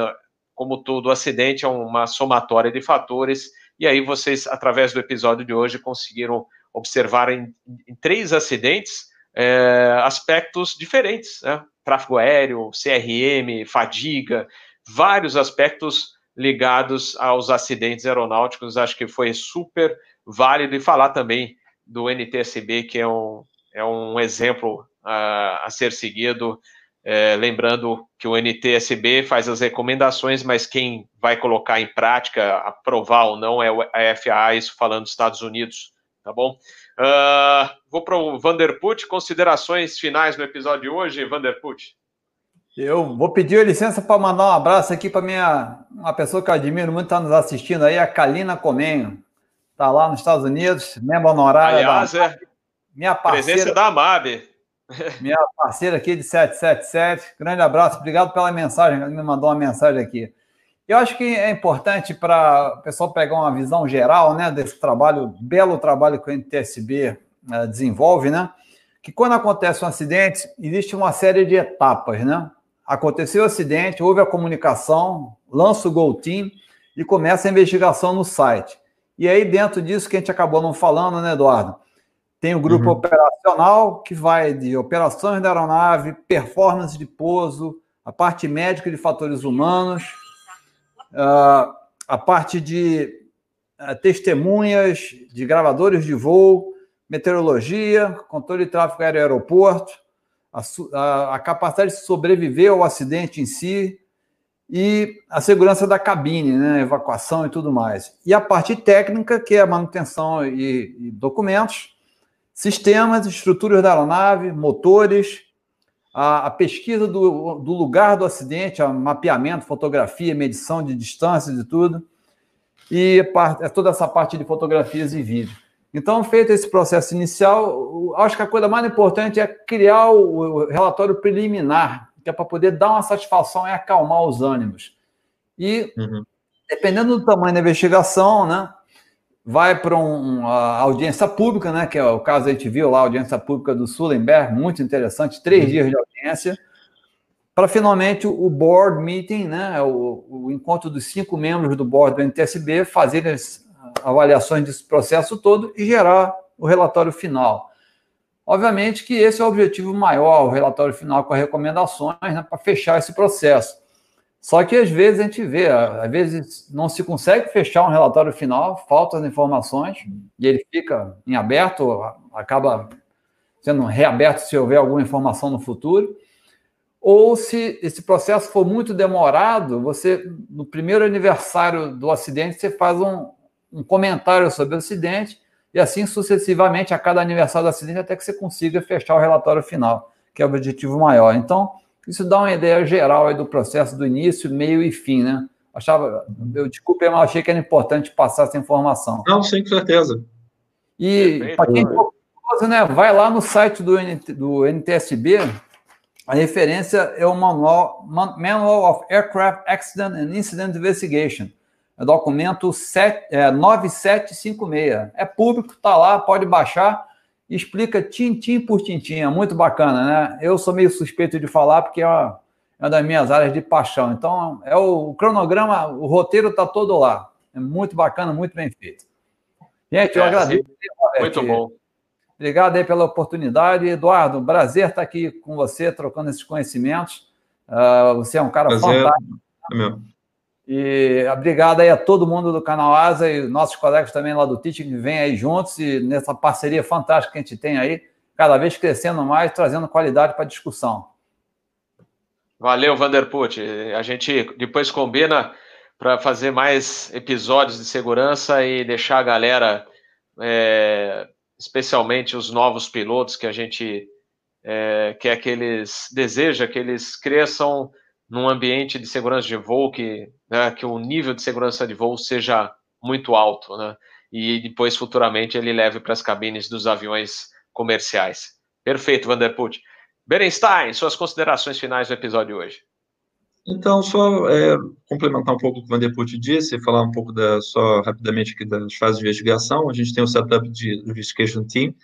como todo acidente, é uma somatória de fatores, e aí vocês, através do episódio de hoje, conseguiram observar em, em três acidentes é, aspectos diferentes, né? tráfego aéreo, CRM, fadiga, vários aspectos ligados aos acidentes aeronáuticos, acho que foi super válido, e falar também do NTSB, que é um, é um exemplo uh, a ser seguido, é, lembrando que o NTSB faz as recomendações, mas quem vai colocar em prática, aprovar ou não, é a FAA, isso falando dos Estados Unidos, tá bom? Uh, vou para o Vanderput, considerações finais no episódio de hoje, Vanderput. Eu vou pedir licença para mandar um abraço aqui para minha uma pessoa que eu admiro muito, está nos assistindo aí, a Kalina Comenho. Está lá nos Estados Unidos, membro honorária Aliás, da é minha parceira. Presença da AMAB. (laughs) Minha parceira aqui de 777. Grande abraço, obrigado pela mensagem. Ela me mandou uma mensagem aqui. Eu acho que é importante para o pessoal pegar uma visão geral né, desse trabalho, belo trabalho que o NTSB uh, eh, desenvolve, né? Que quando acontece um acidente, existe uma série de etapas, né? Aconteceu o acidente, houve a comunicação, lança o Go Team e começa a investigação no site. E aí, dentro disso que a gente acabou não falando, né, Eduardo? Tem o grupo uhum. operacional, que vai de operações da aeronave, performance de pouso, a parte médica de fatores humanos, a parte de uh, testemunhas, de gravadores de voo, meteorologia, controle de tráfego aéreo aeroporto, a, a, a capacidade de sobreviver ao acidente em si, e a segurança da cabine, né, evacuação e tudo mais. E a parte técnica, que é a manutenção e, e documentos, sistemas, estruturas da aeronave, motores, a, a pesquisa do, do, lugar do acidente, o mapeamento, fotografia, medição de distâncias e tudo, e é toda essa parte de fotografias e vídeo. Então, feito esse processo inicial, acho que a coisa mais importante é criar o relatório preliminar, que é para poder dar uma satisfação e acalmar os ânimos. E, uhum. dependendo do tamanho da investigação, né, vai para um, uma audiência pública, né, que é o caso a gente viu lá, a audiência pública do Sullenberg, muito interessante, três uhum. dias de audiência, para finalmente o board meeting, né, o, o, encontro dos cinco membros do board do NTSB, fazer as avaliações desse processo todo e gerar o relatório final. Obviamente que esse é o objetivo maior, o relatório final com as recomendações, né, para fechar esse processo. Só que às vezes a gente vê, às vezes não se consegue fechar um relatório final, faltam informações, e ele fica em aberto, acaba sendo reaberto se houver alguma informação no futuro. Ou se esse processo for muito demorado, você, no primeiro aniversário do acidente, você faz um, um comentário sobre o acidente, e assim sucessivamente a cada aniversário do acidente, até que você consiga fechar o relatório final, que é o objetivo maior. Então, Isso dá uma ideia geral do processo do início, meio e fim, né? Achava, eu desculpe, mas achei que era importante passar essa informação. Não, com certeza. E para quem é curioso, né, vai lá no site do, NT, do NTSB, a referência é o Manual, Manual of Aircraft Accident and Incident Investigation. É documento 7, é, 9756. É público, está lá, pode baixar. Explica tintim por tintim. É muito bacana, né? Eu sou meio suspeito de falar porque é uma, é uma das minhas áreas de paixão. Então, é o, o cronograma, o roteiro está todo lá. É muito bacana, muito bem feito. Gente, eu é, agradeço. Muito bom. Obrigado aí pela oportunidade. Eduardo, prazer estar aqui com você, trocando esses conhecimentos. Uh, você é um cara prazer. fantástico. É meu. E obrigado aí a todo mundo do canal Asa e nossos colegas também lá do Teaching que vêm aí juntos e nessa parceria fantástica que a gente tem aí, cada vez crescendo mais, trazendo qualidade para a discussão. Valeu, Vanderput. A gente depois combina para fazer mais episódios de segurança e deixar a galera, é, especialmente os novos pilotos, que a gente é, quer que eles deseja que eles cresçam num ambiente de segurança de voo que, né, que o nível de segurança de voo seja muito alto, né? E depois futuramente ele leve para as cabines dos aviões comerciais. Perfeito, Vanderput. Berenstein, suas considerações finais do episódio de hoje. Então, só é, complementar um pouco o que o Vanderput disse, falar um pouco da, só rapidamente aqui das fases de investigação. A gente tem o setup de investigation team,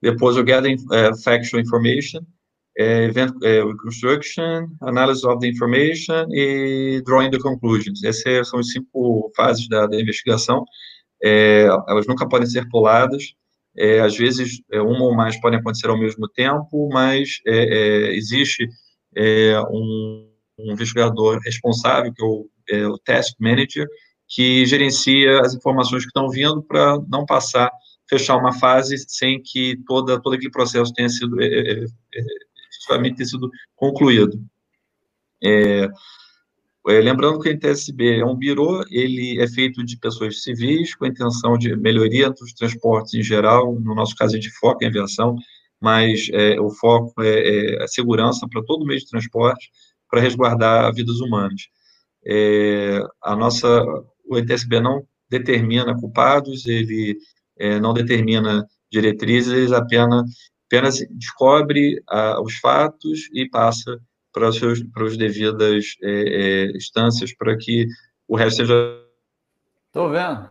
depois o gathering uh, factual information, event uh, reconstruction, analysis of the information e drawing the conclusions. Essas são as cinco fases da, da investigação. elas nunca podem ser puladas. às vezes, uma ou mais podem acontecer ao mesmo tempo, mas existe um um investigador responsável, que é o, é o task manager, que gerencia as informações que estão vindo para não passar, fechar uma fase sem que toda, todo aquele processo tenha sido, é, é, é, tenha sido concluído. É, é, lembrando que o NTSB é um birô, ele é feito de pessoas civis, com a intenção de melhoria dos transportes em geral, no nosso caso, a gente foca em aviação, mas é, o foco é, é, a segurança para todo meio de transporte, para resguardar vidas humanas. É, a nossa, o ETSB não determina culpados, ele é, não determina diretrizes, apenas, apenas descobre ah, os fatos e passa para, os seus, para as devidas é, é, instâncias para que o resto seja. Estou vendo.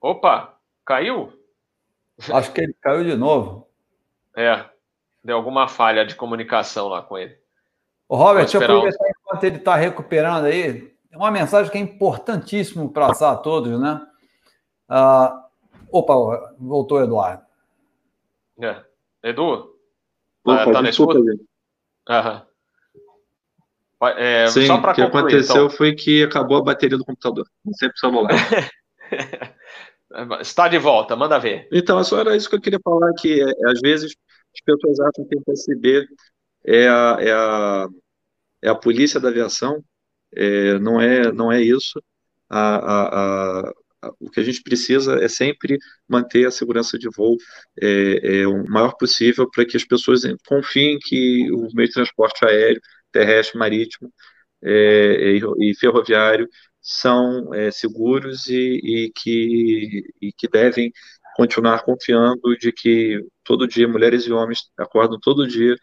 Opa, caiu? Acho que ele caiu de novo. É, deu alguma falha de comunicação lá com ele. O Robert, deixa eu aproveitar enquanto ele está recuperando aí. É uma mensagem que é importantíssimo passar a todos, né? Uh, opa, voltou o Eduardo. É. Edu? Opa, tá, tá na escuta? Aham. É, Sim, só o que concluir, aconteceu então. foi que acabou a bateria do computador, não sempre celular. (laughs) Está de volta, manda ver. Então, só era isso que eu queria falar, que é, às vezes as pessoas acham que que perceber é a, é a, é a polícia da aviação, é, não, é, não é isso. A, a, a, o que a gente precisa é sempre manter a segurança de voo é, é o maior possível para que as pessoas confiem que o meio de transporte aéreo, terrestre, marítimo é, e, e, ferroviário são é, seguros e, e, que, e que devem continuar confiando de que todo dia mulheres e homens acordam todo dia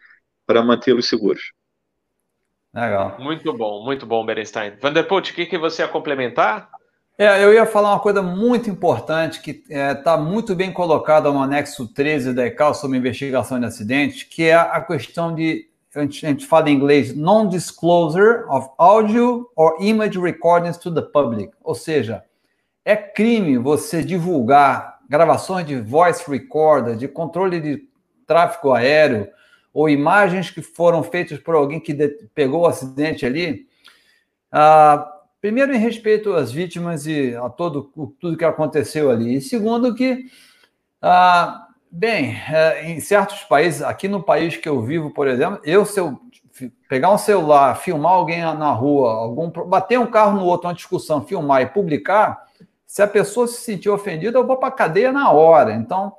para mantê-los seguros. Legal. Muito bom, muito bom, Berenstein. Vanderput, o que, que você ia complementar? É, eu ia falar uma coisa muito importante que está é, tá muito bem colocada no anexo 13 da ECAL sobre investigação de acidentes, que é a questão de, a gente, a gente fala em inglês, non-disclosure of audio or image recordings to the public. Ou seja, é crime você divulgar gravações de voice recorder, de controle de tráfego aéreo, ou imagens que foram feitas por alguém que pegou o acidente ali, ah, primeiro em respeito às vítimas e a todo tudo que aconteceu ali, e segundo que, ah, bem, é, em certos países, aqui no país que eu vivo, por exemplo, eu se eu pegar um celular, filmar alguém na rua, algum bater um carro no outro, uma discussão, filmar e publicar, se a pessoa se sentir ofendida, eu vou para a cadeia na hora. Então,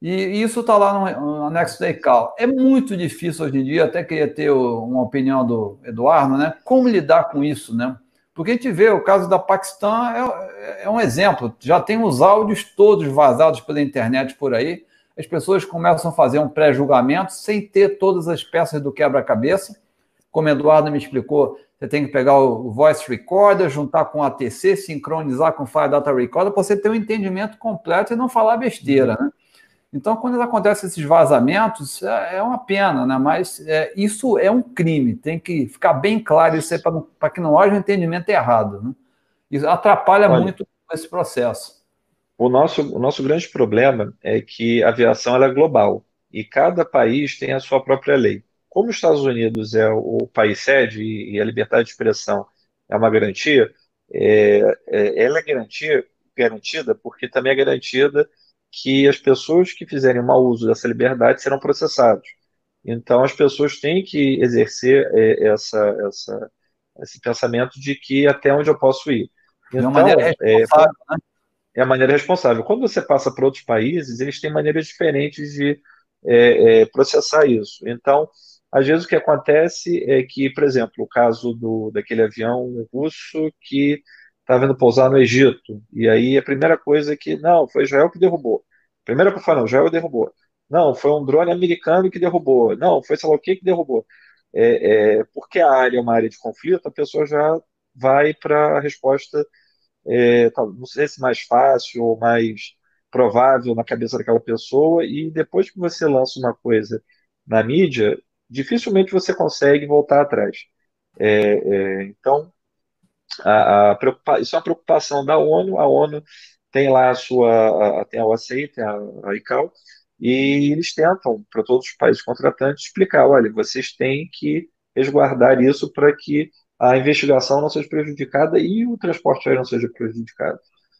E isso está lá no, anexo da ICAO. É muito difícil hoje em dia, até queria ter uma opinião do Eduardo, né? Como lidar com isso, né? Porque a gente vê o caso da Paquistão é, é um exemplo. Já tem os áudios todos vazados pela internet por aí. As pessoas começam a fazer um pré-julgamento sem ter todas as peças do quebra-cabeça. Como o Eduardo me explicou, você tem que pegar o voice recorder, juntar com o ATC, sincronizar com o Fire Data Recorder, para você ter um entendimento completo e não falar besteira, né? Então, quando acontecem esses vazamentos, é, é uma pena, né? mas é, isso é um crime, tem que ficar bem claro isso para que não haja um entendimento errado. Né? Isso atrapalha Olha, muito esse processo. O nosso, o nosso grande problema é que a aviação é global e cada país tem a sua própria lei. Como os Estados Unidos é o país sede e a liberdade de expressão é uma garantia, é, é, ela é garantia, garantida porque também é garantida que as pessoas que fizerem mau uso dessa liberdade serão processadas. Então, as pessoas têm que exercer é, essa, essa, esse pensamento de que até onde eu posso ir. Então, de uma maneira é, responsável, é, né? é a maneira responsável. Quando você passa para outros países, eles têm maneiras diferentes de é, é, processar isso. Então, às vezes o que acontece é que, por exemplo, o caso do, daquele avião russo que estava vindo pousar no Egito. E aí a primeira coisa é que, não, foi Israel que derrubou. Primeira coisa não, Israel derrubou. Não, foi um drone americano que derrubou. Não, foi sei lá o que que derrubou. É, é, porque a área é uma área de conflito, a pessoa já vai para a resposta, é, não sei se mais fácil ou mais provável na cabeça daquela pessoa, e depois que você lança uma coisa na mídia, dificilmente você consegue voltar atrás. É, é, então, a, a isso é uma preocupação da ONU. A ONU tem lá a sua, a, tem a OACI, tem a, a ICAO, e eles tentam, para todos os países contratantes, explicar: olha, vocês têm que resguardar isso para que a investigação não seja prejudicada e o transporte aéreo não seja prejudicado.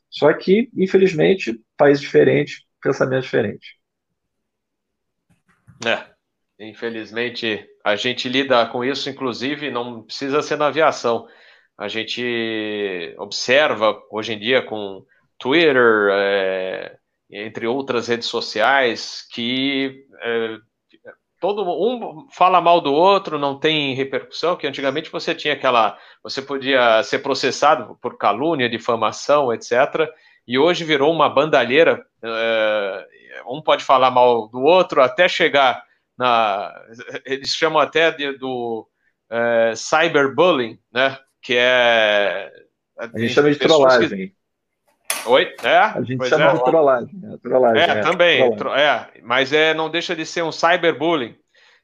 Só que, infelizmente, países diferentes, pensamento diferente. É, infelizmente, a gente lida com isso, inclusive, não precisa ser na aviação a gente observa hoje em dia com Twitter, é, entre outras redes sociais, que é, todo um fala mal do outro, não tem repercussão, que antigamente você tinha aquela, você podia ser processado por calúnia, difamação, etc. E hoje virou uma bandalheira, é, um pode falar mal do outro até chegar na, eles chamam até de, do é, cyberbullying, né? Que é. A gente chama de trollagem. Que... Oi? É? A gente chama é. de trollagem. É, trollagem, é, é também. Trollagem. É, mas é, não deixa de ser um cyberbullying.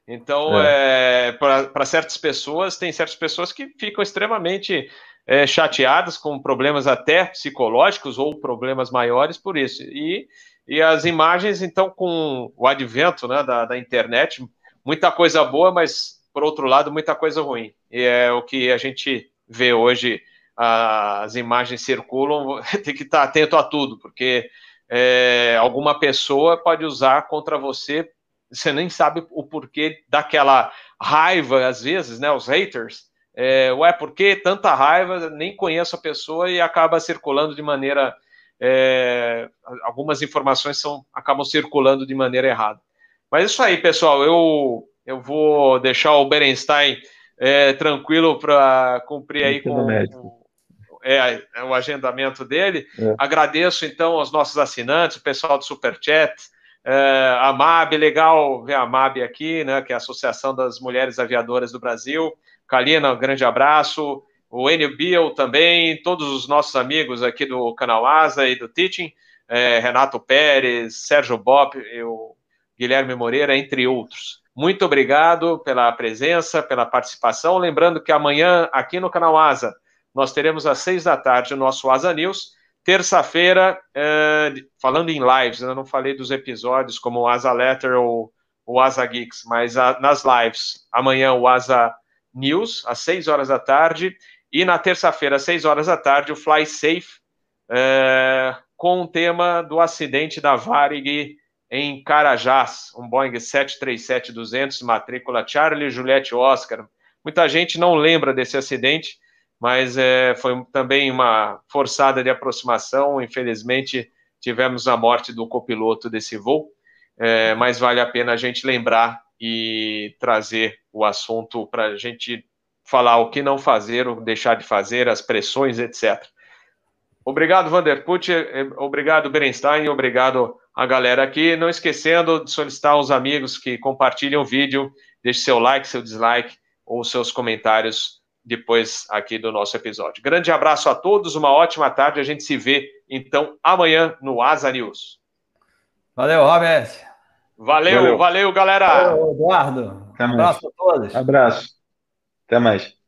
Então, é. é para certas pessoas, tem certas pessoas que ficam extremamente é, chateadas com problemas até psicológicos ou problemas maiores por isso. E, e as imagens, então, com o advento né, da, da internet, muita coisa boa, mas, por outro lado, muita coisa ruim. E é o que a gente vê hoje as imagens circulam, (laughs) tem que estar atento a tudo, porque é, alguma pessoa pode usar contra você, você nem sabe o porquê daquela raiva, às vezes, né? Os haters, é, ué, por que tanta raiva? Nem conheço a pessoa e acaba circulando de maneira. É, algumas informações são, acabam circulando de maneira errada. Mas isso aí, pessoal, eu, eu vou deixar o Berenstein é, tranquilo para cumprir aí com, é, é, o agendamento dele. É. Agradeço então aos nossos assinantes, o pessoal do Superchat, é, a MAB, legal ver a MAB aqui, né, que é a Associação das Mulheres Aviadoras do Brasil. Kalina, um grande abraço. O Enio Biel também, todos os nossos amigos aqui do canal Asa e do Teaching, é, Renato Pérez, Sérgio Bop, o Guilherme Moreira, entre outros. Muito obrigado pela presença, pela participação. Lembrando que amanhã, aqui no canal Asa, nós teremos às seis da tarde o nosso Asa News. Terça-feira, eh, falando em lives, eu não falei dos episódios como o Asa Letter ou o Asa Geeks, mas nas lives, amanhã o Asa News, às seis horas da tarde, e na terça-feira, às seis horas da tarde, o Fly Safe, eh, com o tema do acidente da Varig em Carajás, um Boeing 737-200, matrícula Charlie Juliette Oscar. Muita gente não lembra desse acidente, mas é, foi também uma forçada de aproximação. Infelizmente, tivemos a morte do copiloto desse voo. é, mas vale a pena a gente lembrar e trazer o assunto para a gente falar o que não fazer, o deixar de fazer, as pressões, etc. Obrigado, Vanderput, obrigado, Berenstein, obrigado a galera aqui. Não esquecendo de solicitar aos amigos que compartilhem o vídeo, deixe seu like, seu dislike ou seus comentários depois aqui do nosso episódio. Grande abraço a todos, uma ótima tarde. A gente se vê então amanhã no Asa News. Valeu, Robert. Valeu, valeu, valeu galera. Valeu, Eduardo. Até um abraço a todos. Abraço. Até mais.